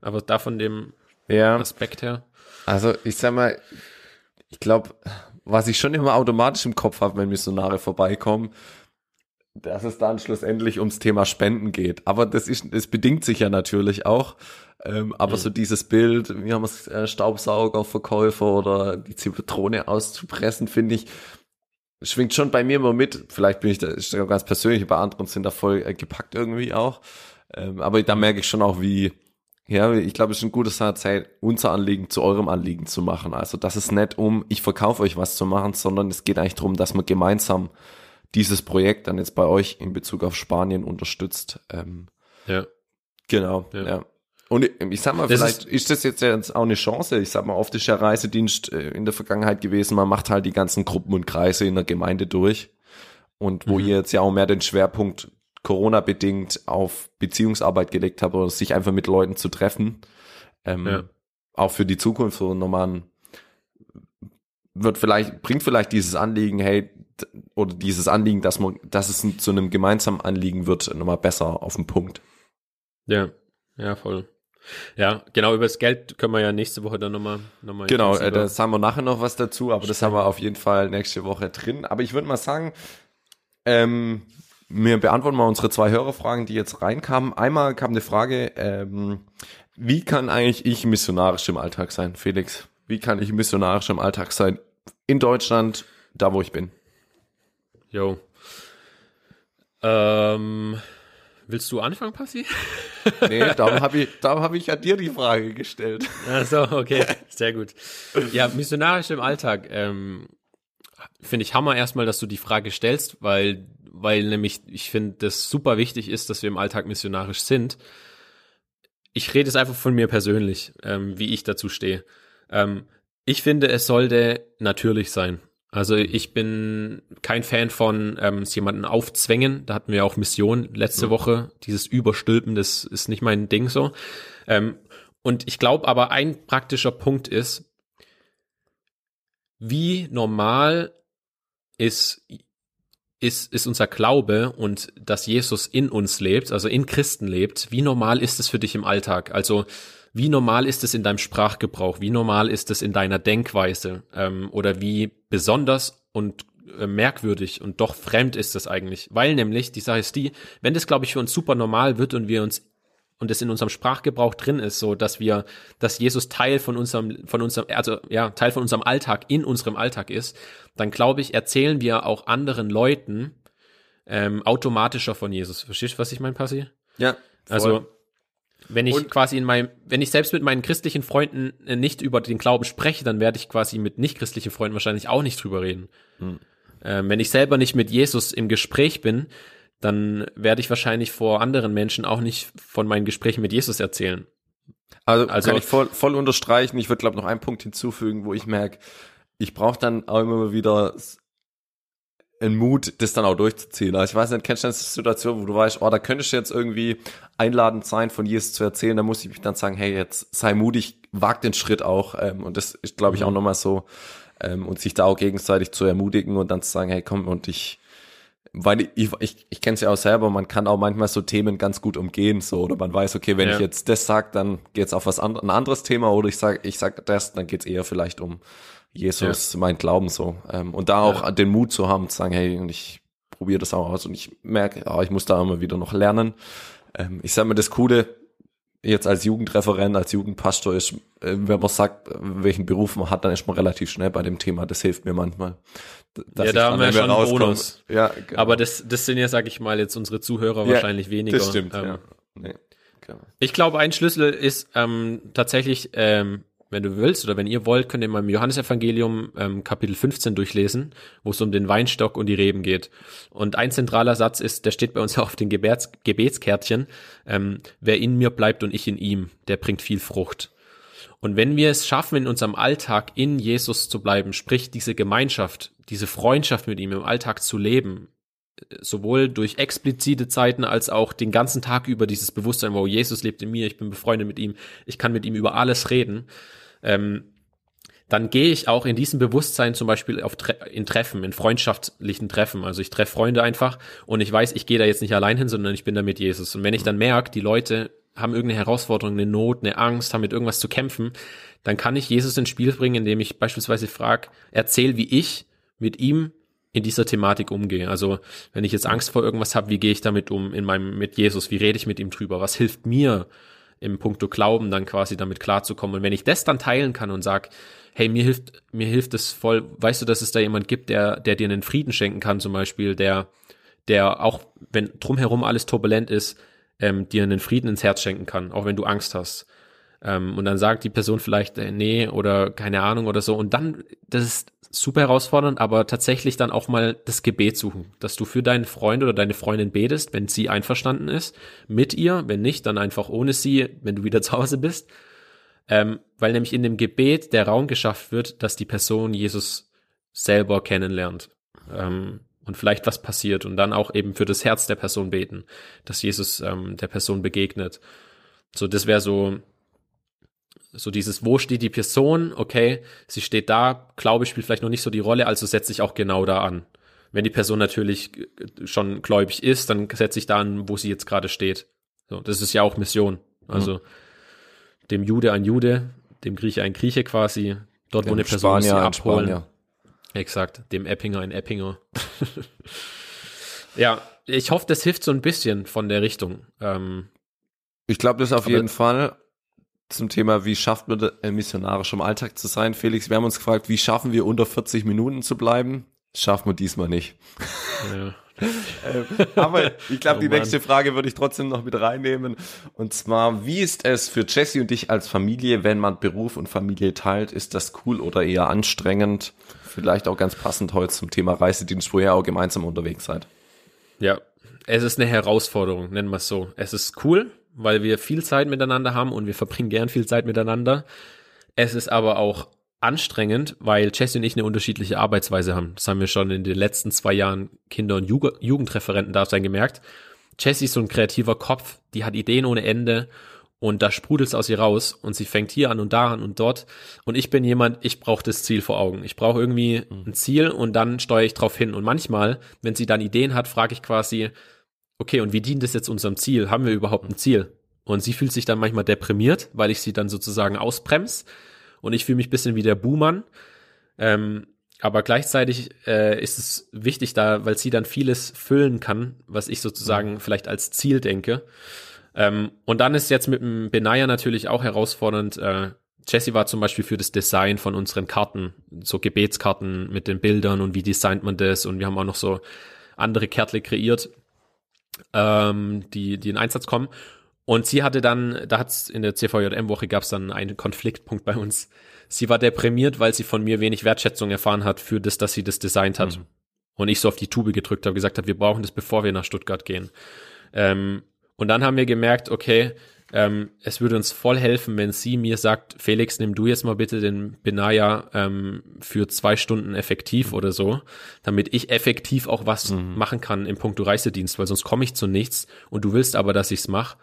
Aber da von dem ja. Aspekt her. Also ich sag mal, ich glaube, was ich schon immer automatisch im Kopf habe, wenn Missionare vorbeikommen, dass es dann schlussendlich ums Thema Spenden geht. Aber das ist, das bedingt sich ja natürlich auch. Ähm, aber mhm. so dieses Bild, wie haben wir es, äh, Staubsaugerverkäufer oder die Zitrone auszupressen, finde ich, schwingt schon bei mir immer mit. Vielleicht bin ich da, ist ganz persönlich, bei anderen sind da voll äh, gepackt irgendwie auch. Ähm, aber da merke ich schon auch, wie, ja, ich glaube, es ist ein gutes Zeit, unser Anliegen zu eurem Anliegen zu machen. Also, das ist nicht um, ich verkaufe euch was zu machen, sondern es geht eigentlich darum, dass man gemeinsam dieses Projekt dann jetzt bei euch in Bezug auf Spanien unterstützt. Ähm, ja. Genau, ja. ja. Und ich sag mal, das vielleicht ist, ist, das jetzt, jetzt auch eine Chance. Ich sag mal, oft ist ja Reisedienst äh, in der Vergangenheit gewesen, man macht halt die ganzen Gruppen und Kreise in der Gemeinde durch. Und wo mhm. ihr jetzt ja auch mehr den Schwerpunkt Corona-bedingt auf Beziehungsarbeit gelegt habt oder sich einfach mit Leuten zu treffen, ähm, ja. auch für die Zukunft so nochmal wird vielleicht, bringt vielleicht dieses Anliegen, hey, oder dieses Anliegen, dass man, dass es zu einem gemeinsamen Anliegen wird, nochmal besser auf den Punkt. Ja, ja, voll. Ja, genau, über das Geld können wir ja nächste Woche dann nochmal. Noch mal genau, äh, da sagen wir nachher noch was dazu, aber das haben wir auf jeden Fall nächste Woche drin. Aber ich würde mal sagen, ähm, wir beantworten mal unsere zwei Hörerfragen, die jetzt reinkamen. Einmal kam eine Frage, ähm, wie kann eigentlich ich missionarisch im Alltag sein, Felix? Wie kann ich missionarisch im Alltag sein? In Deutschland, da wo ich bin. Jo. Ähm, willst du anfangen, Passi? nee, darum habe ich, darum hab ich ja dir die Frage gestellt. Ach so, okay, sehr gut. Ja, missionarisch im Alltag. Ähm, finde ich Hammer erstmal, dass du die Frage stellst, weil, weil nämlich ich finde, das super wichtig ist, dass wir im Alltag missionarisch sind. Ich rede es einfach von mir persönlich, ähm, wie ich dazu stehe. Ähm, ich finde, es sollte natürlich sein. Also ich bin kein Fan von ähm, es jemanden aufzwängen. Da hatten wir auch Mission letzte mhm. Woche. Dieses Überstülpen, das ist nicht mein Ding so. Ähm, und ich glaube aber, ein praktischer Punkt ist, wie normal ist, ist, ist unser Glaube und dass Jesus in uns lebt, also in Christen lebt, wie normal ist es für dich im Alltag? Also wie normal ist es in deinem Sprachgebrauch? Wie normal ist es in deiner Denkweise? Ähm, oder wie besonders und äh, merkwürdig und doch fremd ist das eigentlich? Weil nämlich, die Sache ist die, wenn das, glaube ich, für uns super normal wird und wir uns und es in unserem Sprachgebrauch drin ist, so dass wir, dass Jesus Teil von unserem, von unserem, also ja, Teil von unserem Alltag in unserem Alltag ist, dann glaube ich, erzählen wir auch anderen Leuten ähm, automatischer von Jesus. Verstehst du, was ich meine, Passi? Ja. Voll. Also wenn ich und quasi in meinem, wenn ich selbst mit meinen christlichen Freunden äh, nicht über den Glauben spreche, dann werde ich quasi mit nicht christlichen Freunden wahrscheinlich auch nicht drüber reden. Hm. Ähm, wenn ich selber nicht mit Jesus im Gespräch bin, dann werde ich wahrscheinlich vor anderen Menschen auch nicht von meinen Gesprächen mit Jesus erzählen. Also, also kann ich voll, voll unterstreichen. Ich würde, glaube noch einen Punkt hinzufügen, wo ich merke, ich brauche dann auch immer wieder einen Mut, das dann auch durchzuziehen. Also ich weiß nicht, kennst du eine Situation, wo du weißt, oh, da könntest du jetzt irgendwie einladend sein, von Jesus zu erzählen, da muss ich mich dann sagen, hey, jetzt sei mutig, wag den Schritt auch. Ähm, und das ist, glaube ich, auch mhm. nochmal so, ähm, und sich da auch gegenseitig zu ermutigen und dann zu sagen, hey, komm, und ich, weil ich, ich, ich kenne es ja auch selber, man kann auch manchmal so Themen ganz gut umgehen, so, oder man weiß, okay, wenn ja. ich jetzt das sag, dann geht's auf was an, ein anderes Thema, oder ich sag, ich sag das, dann geht's eher vielleicht um Jesus, ja. mein Glauben so. Ähm, und da auch ja. den Mut zu haben, zu sagen, hey, und ich probiere das auch aus und ich merke, oh, ich muss da immer wieder noch lernen. Ähm, ich sage mir, das Coole jetzt als Jugendreferent, als Jugendpastor ist, äh, wenn man sagt, welchen Beruf man hat, dann ist man relativ schnell bei dem Thema. Das hilft mir manchmal. ja, da haben wir schon Bonus. Ja, genau. Aber das, das sind ja, sag ich mal, jetzt unsere Zuhörer ja, wahrscheinlich weniger. Das stimmt, ähm, ja. Nee, genau. Ich glaube, ein Schlüssel ist ähm, tatsächlich ähm, wenn du willst oder wenn ihr wollt, könnt ihr mal im Johannesevangelium ähm, Kapitel 15 durchlesen, wo es um den Weinstock und die Reben geht. Und ein zentraler Satz ist, der steht bei uns auf den Gebets Gebetskärtchen, ähm, wer in mir bleibt und ich in ihm, der bringt viel Frucht. Und wenn wir es schaffen, in unserem Alltag in Jesus zu bleiben, sprich diese Gemeinschaft, diese Freundschaft mit ihm im Alltag zu leben, sowohl durch explizite Zeiten als auch den ganzen Tag über dieses Bewusstsein, wo Jesus lebt in mir, ich bin befreundet mit ihm, ich kann mit ihm über alles reden, ähm, dann gehe ich auch in diesem Bewusstsein zum Beispiel auf Tre in Treffen, in freundschaftlichen Treffen. Also ich treffe Freunde einfach und ich weiß, ich gehe da jetzt nicht allein hin, sondern ich bin da mit Jesus. Und wenn ich dann merke, die Leute haben irgendeine Herausforderung, eine Not, eine Angst, haben mit irgendwas zu kämpfen, dann kann ich Jesus ins Spiel bringen, indem ich beispielsweise frage, erzähl, wie ich mit ihm in dieser Thematik umgehe. Also wenn ich jetzt Angst vor irgendwas habe, wie gehe ich damit um in meinem mit Jesus? Wie rede ich mit ihm drüber? Was hilft mir im Punkto Glauben dann quasi damit klarzukommen? Und wenn ich das dann teilen kann und sag, hey, mir hilft mir hilft es voll. Weißt du, dass es da jemand gibt, der der dir einen Frieden schenken kann, zum Beispiel, der der auch wenn drumherum alles turbulent ist, ähm, dir einen Frieden ins Herz schenken kann, auch wenn du Angst hast. Ähm, und dann sagt die Person vielleicht äh, nee oder keine Ahnung oder so. Und dann, das ist super herausfordernd, aber tatsächlich dann auch mal das Gebet suchen, dass du für deinen Freund oder deine Freundin betest, wenn sie einverstanden ist, mit ihr, wenn nicht, dann einfach ohne sie, wenn du wieder zu Hause bist. Ähm, weil nämlich in dem Gebet der Raum geschafft wird, dass die Person Jesus selber kennenlernt. Ähm, und vielleicht was passiert und dann auch eben für das Herz der Person beten, dass Jesus ähm, der Person begegnet. So, das wäre so so dieses, wo steht die Person? Okay, sie steht da, Glaube spielt vielleicht noch nicht so die Rolle, also setze ich auch genau da an. Wenn die Person natürlich schon gläubig ist, dann setze ich da an, wo sie jetzt gerade steht. So, das ist ja auch Mission. Also mhm. dem Jude ein Jude, dem Grieche ein Grieche quasi, dort dem wo eine Person Spanier sie abholen. Spanier. Exakt, dem Eppinger ein Eppinger. ja, ich hoffe, das hilft so ein bisschen von der Richtung. Ähm, ich glaube, das auf jeden Fall zum Thema, wie schafft man äh, missionarisch im Alltag zu sein. Felix, wir haben uns gefragt, wie schaffen wir unter 40 Minuten zu bleiben? Schaffen wir diesmal nicht. Ja. Ähm, aber ich glaube, oh die nächste Frage würde ich trotzdem noch mit reinnehmen. Und zwar, wie ist es für Jesse und dich als Familie, wenn man Beruf und Familie teilt? Ist das cool oder eher anstrengend? Vielleicht auch ganz passend heute zum Thema Reisedienst, wo ihr auch gemeinsam unterwegs seid. Ja, es ist eine Herausforderung, nennen wir es so. Es ist cool, weil wir viel Zeit miteinander haben und wir verbringen gern viel Zeit miteinander. Es ist aber auch anstrengend, weil Jesse und ich eine unterschiedliche Arbeitsweise haben. Das haben wir schon in den letzten zwei Jahren Kinder- und Jugendreferenten da sein gemerkt. Jessie ist so ein kreativer Kopf, die hat Ideen ohne Ende und da sprudelt es aus ihr raus und sie fängt hier an und da an und dort. Und ich bin jemand, ich brauche das Ziel vor Augen. Ich brauche irgendwie ein Ziel und dann steuere ich drauf hin. Und manchmal, wenn sie dann Ideen hat, frage ich quasi, okay, und wie dient das jetzt unserem Ziel? Haben wir überhaupt ein Ziel? Und sie fühlt sich dann manchmal deprimiert, weil ich sie dann sozusagen ausbremse. Und ich fühle mich bisschen wie der Buhmann. Ähm, aber gleichzeitig äh, ist es wichtig da, weil sie dann vieles füllen kann, was ich sozusagen mhm. vielleicht als Ziel denke. Ähm, und dann ist jetzt mit dem Benaya natürlich auch herausfordernd. Äh, Jesse war zum Beispiel für das Design von unseren Karten, so Gebetskarten mit den Bildern und wie designt man das. Und wir haben auch noch so andere Kärtle kreiert ähm, die, die in Einsatz kommen. Und sie hatte dann, da hat's in der CVJM-Woche gab es dann einen Konfliktpunkt bei uns. Sie war deprimiert, weil sie von mir wenig Wertschätzung erfahren hat für das, dass sie das designt hat. Mhm. Und ich so auf die Tube gedrückt habe, gesagt habe, wir brauchen das, bevor wir nach Stuttgart gehen. Ähm, und dann haben wir gemerkt, okay, ähm, es würde uns voll helfen, wenn sie mir sagt, Felix, nimm du jetzt mal bitte den Benaya ähm, für zwei Stunden effektiv oder so, damit ich effektiv auch was mhm. machen kann im Punkt Reisedienst, weil sonst komme ich zu nichts und du willst aber, dass ich's mache.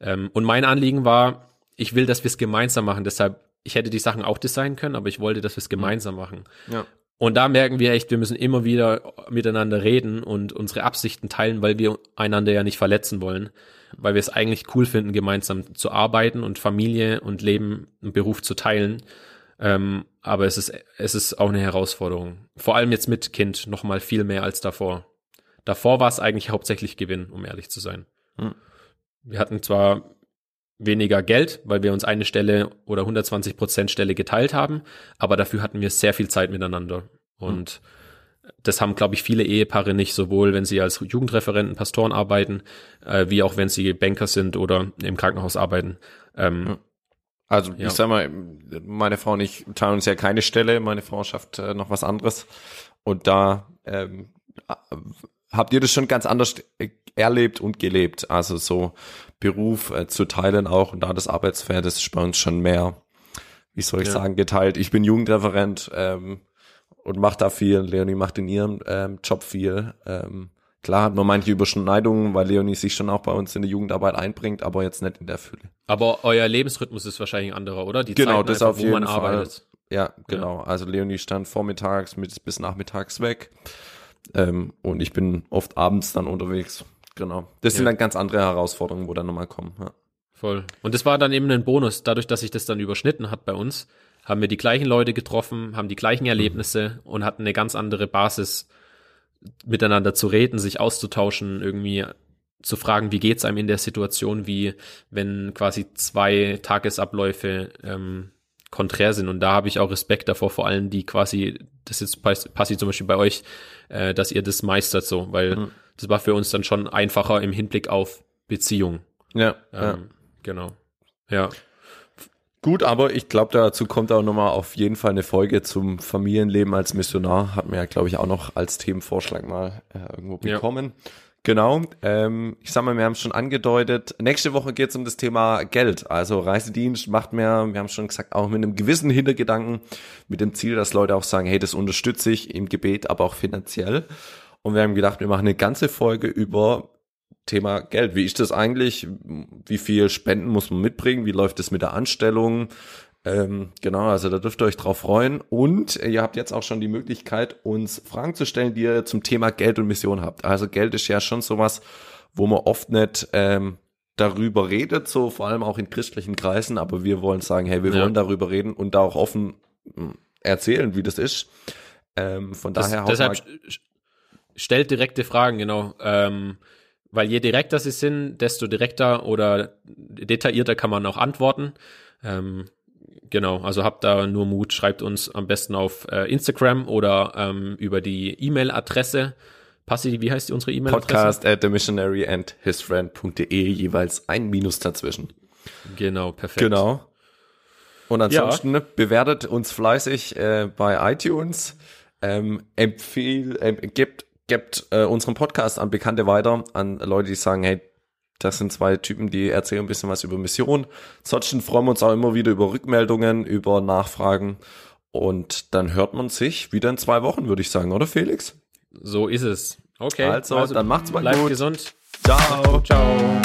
Ähm, und mein Anliegen war, ich will, dass wir es gemeinsam machen. Deshalb, ich hätte die Sachen auch designen können, aber ich wollte, dass wir es mhm. gemeinsam machen. Ja. Und da merken wir echt, wir müssen immer wieder miteinander reden und unsere Absichten teilen, weil wir einander ja nicht verletzen wollen, weil wir es eigentlich cool finden, gemeinsam zu arbeiten und Familie und Leben und Beruf zu teilen. Ähm, aber es ist, es ist auch eine Herausforderung. Vor allem jetzt mit Kind noch mal viel mehr als davor. Davor war es eigentlich hauptsächlich Gewinn, um ehrlich zu sein. Hm. Wir hatten zwar weniger Geld, weil wir uns eine Stelle oder 120 Prozent Stelle geteilt haben, aber dafür hatten wir sehr viel Zeit miteinander. Und mhm. Das haben, glaube ich, viele Ehepaare nicht, sowohl wenn sie als Jugendreferenten, Pastoren arbeiten, äh, wie auch wenn sie Banker sind oder im Krankenhaus arbeiten. Ähm, also ja. ich sag mal, meine Frau und ich teilen uns ja keine Stelle, meine Frau schafft äh, noch was anderes. Und da ähm, habt ihr das schon ganz anders erlebt und gelebt. Also so Beruf äh, zu teilen auch und da das Arbeitsfeld ist bei uns schon mehr, wie soll ich ja. sagen, geteilt. Ich bin Jugendreferent ähm, und mache da viel. Leonie macht in ihrem ähm, Job viel. Ähm, klar hat man manche Überschneidungen, weil Leonie sich schon auch bei uns in die Jugendarbeit einbringt, aber jetzt nicht in der Fülle. Aber euer Lebensrhythmus ist wahrscheinlich ein anderer, oder? Die genau, Zeiten das einfach, auf jeden Fall. Arbeitet. Ja, genau. Ja. Also Leonie stand vormittags mit, bis nachmittags weg. Ähm, und ich bin oft abends dann unterwegs. Genau. Das ja. sind dann ganz andere Herausforderungen, wo dann nochmal kommen. Ja. Voll. Und das war dann eben ein Bonus. Dadurch, dass sich das dann überschnitten hat bei uns, haben wir die gleichen Leute getroffen, haben die gleichen Erlebnisse mhm. und hatten eine ganz andere Basis, miteinander zu reden, sich auszutauschen, irgendwie zu fragen, wie geht's einem in der Situation, wie wenn quasi zwei Tagesabläufe ähm, konträr sind. Und da habe ich auch Respekt davor, vor allem die quasi, das jetzt passiert zum Beispiel bei euch, äh, dass ihr das meistert so, weil mhm. das war für uns dann schon einfacher im Hinblick auf Beziehung. Ja. Ähm, ja. Genau. Ja. Gut, aber ich glaube, dazu kommt auch nochmal auf jeden Fall eine Folge zum Familienleben als Missionar. Hat mir ja, glaube ich, auch noch als Themenvorschlag mal äh, irgendwo bekommen. Ja. Genau, ähm, ich sag mal, wir haben es schon angedeutet. Nächste Woche geht es um das Thema Geld. Also Reisedienst macht mehr, wir haben schon gesagt, auch mit einem gewissen Hintergedanken, mit dem Ziel, dass Leute auch sagen, hey, das unterstütze ich im Gebet, aber auch finanziell. Und wir haben gedacht, wir machen eine ganze Folge über Thema Geld. Wie ist das eigentlich? Wie viel Spenden muss man mitbringen? Wie läuft es mit der Anstellung? Ähm, genau, also da dürft ihr euch drauf freuen. Und ihr habt jetzt auch schon die Möglichkeit, uns Fragen zu stellen, die ihr zum Thema Geld und Mission habt. Also Geld ist ja schon sowas, wo man oft nicht ähm, darüber redet, so vor allem auch in christlichen Kreisen, aber wir wollen sagen, hey, wir ja. wollen darüber reden und da auch offen hm, erzählen, wie das ist. Ähm, von das, daher deshalb stellt direkte Fragen, genau. Ähm, weil je direkter sie sind, desto direkter oder detaillierter kann man auch antworten. Ähm, genau, also habt da nur Mut, schreibt uns am besten auf äh, Instagram oder ähm, über die E-Mail-Adresse. Passi, wie heißt die unsere E-Mail-Adresse? Podcast at the missionary and hisfriend.de, jeweils ein Minus dazwischen. Genau, perfekt. Genau. Und ansonsten ja. bewertet uns fleißig äh, bei iTunes, ähm, empfehl, äh, gebt gebt äh, unseren Podcast an Bekannte weiter, an Leute, die sagen, hey, das sind zwei Typen, die erzählen ein bisschen was über Mission. Ansonsten freuen wir uns auch immer wieder über Rückmeldungen, über Nachfragen. Und dann hört man sich wieder in zwei Wochen, würde ich sagen, oder Felix? So ist es. Okay. Also, also dann macht's mal bleibt gut. gesund. Ciao. Ciao.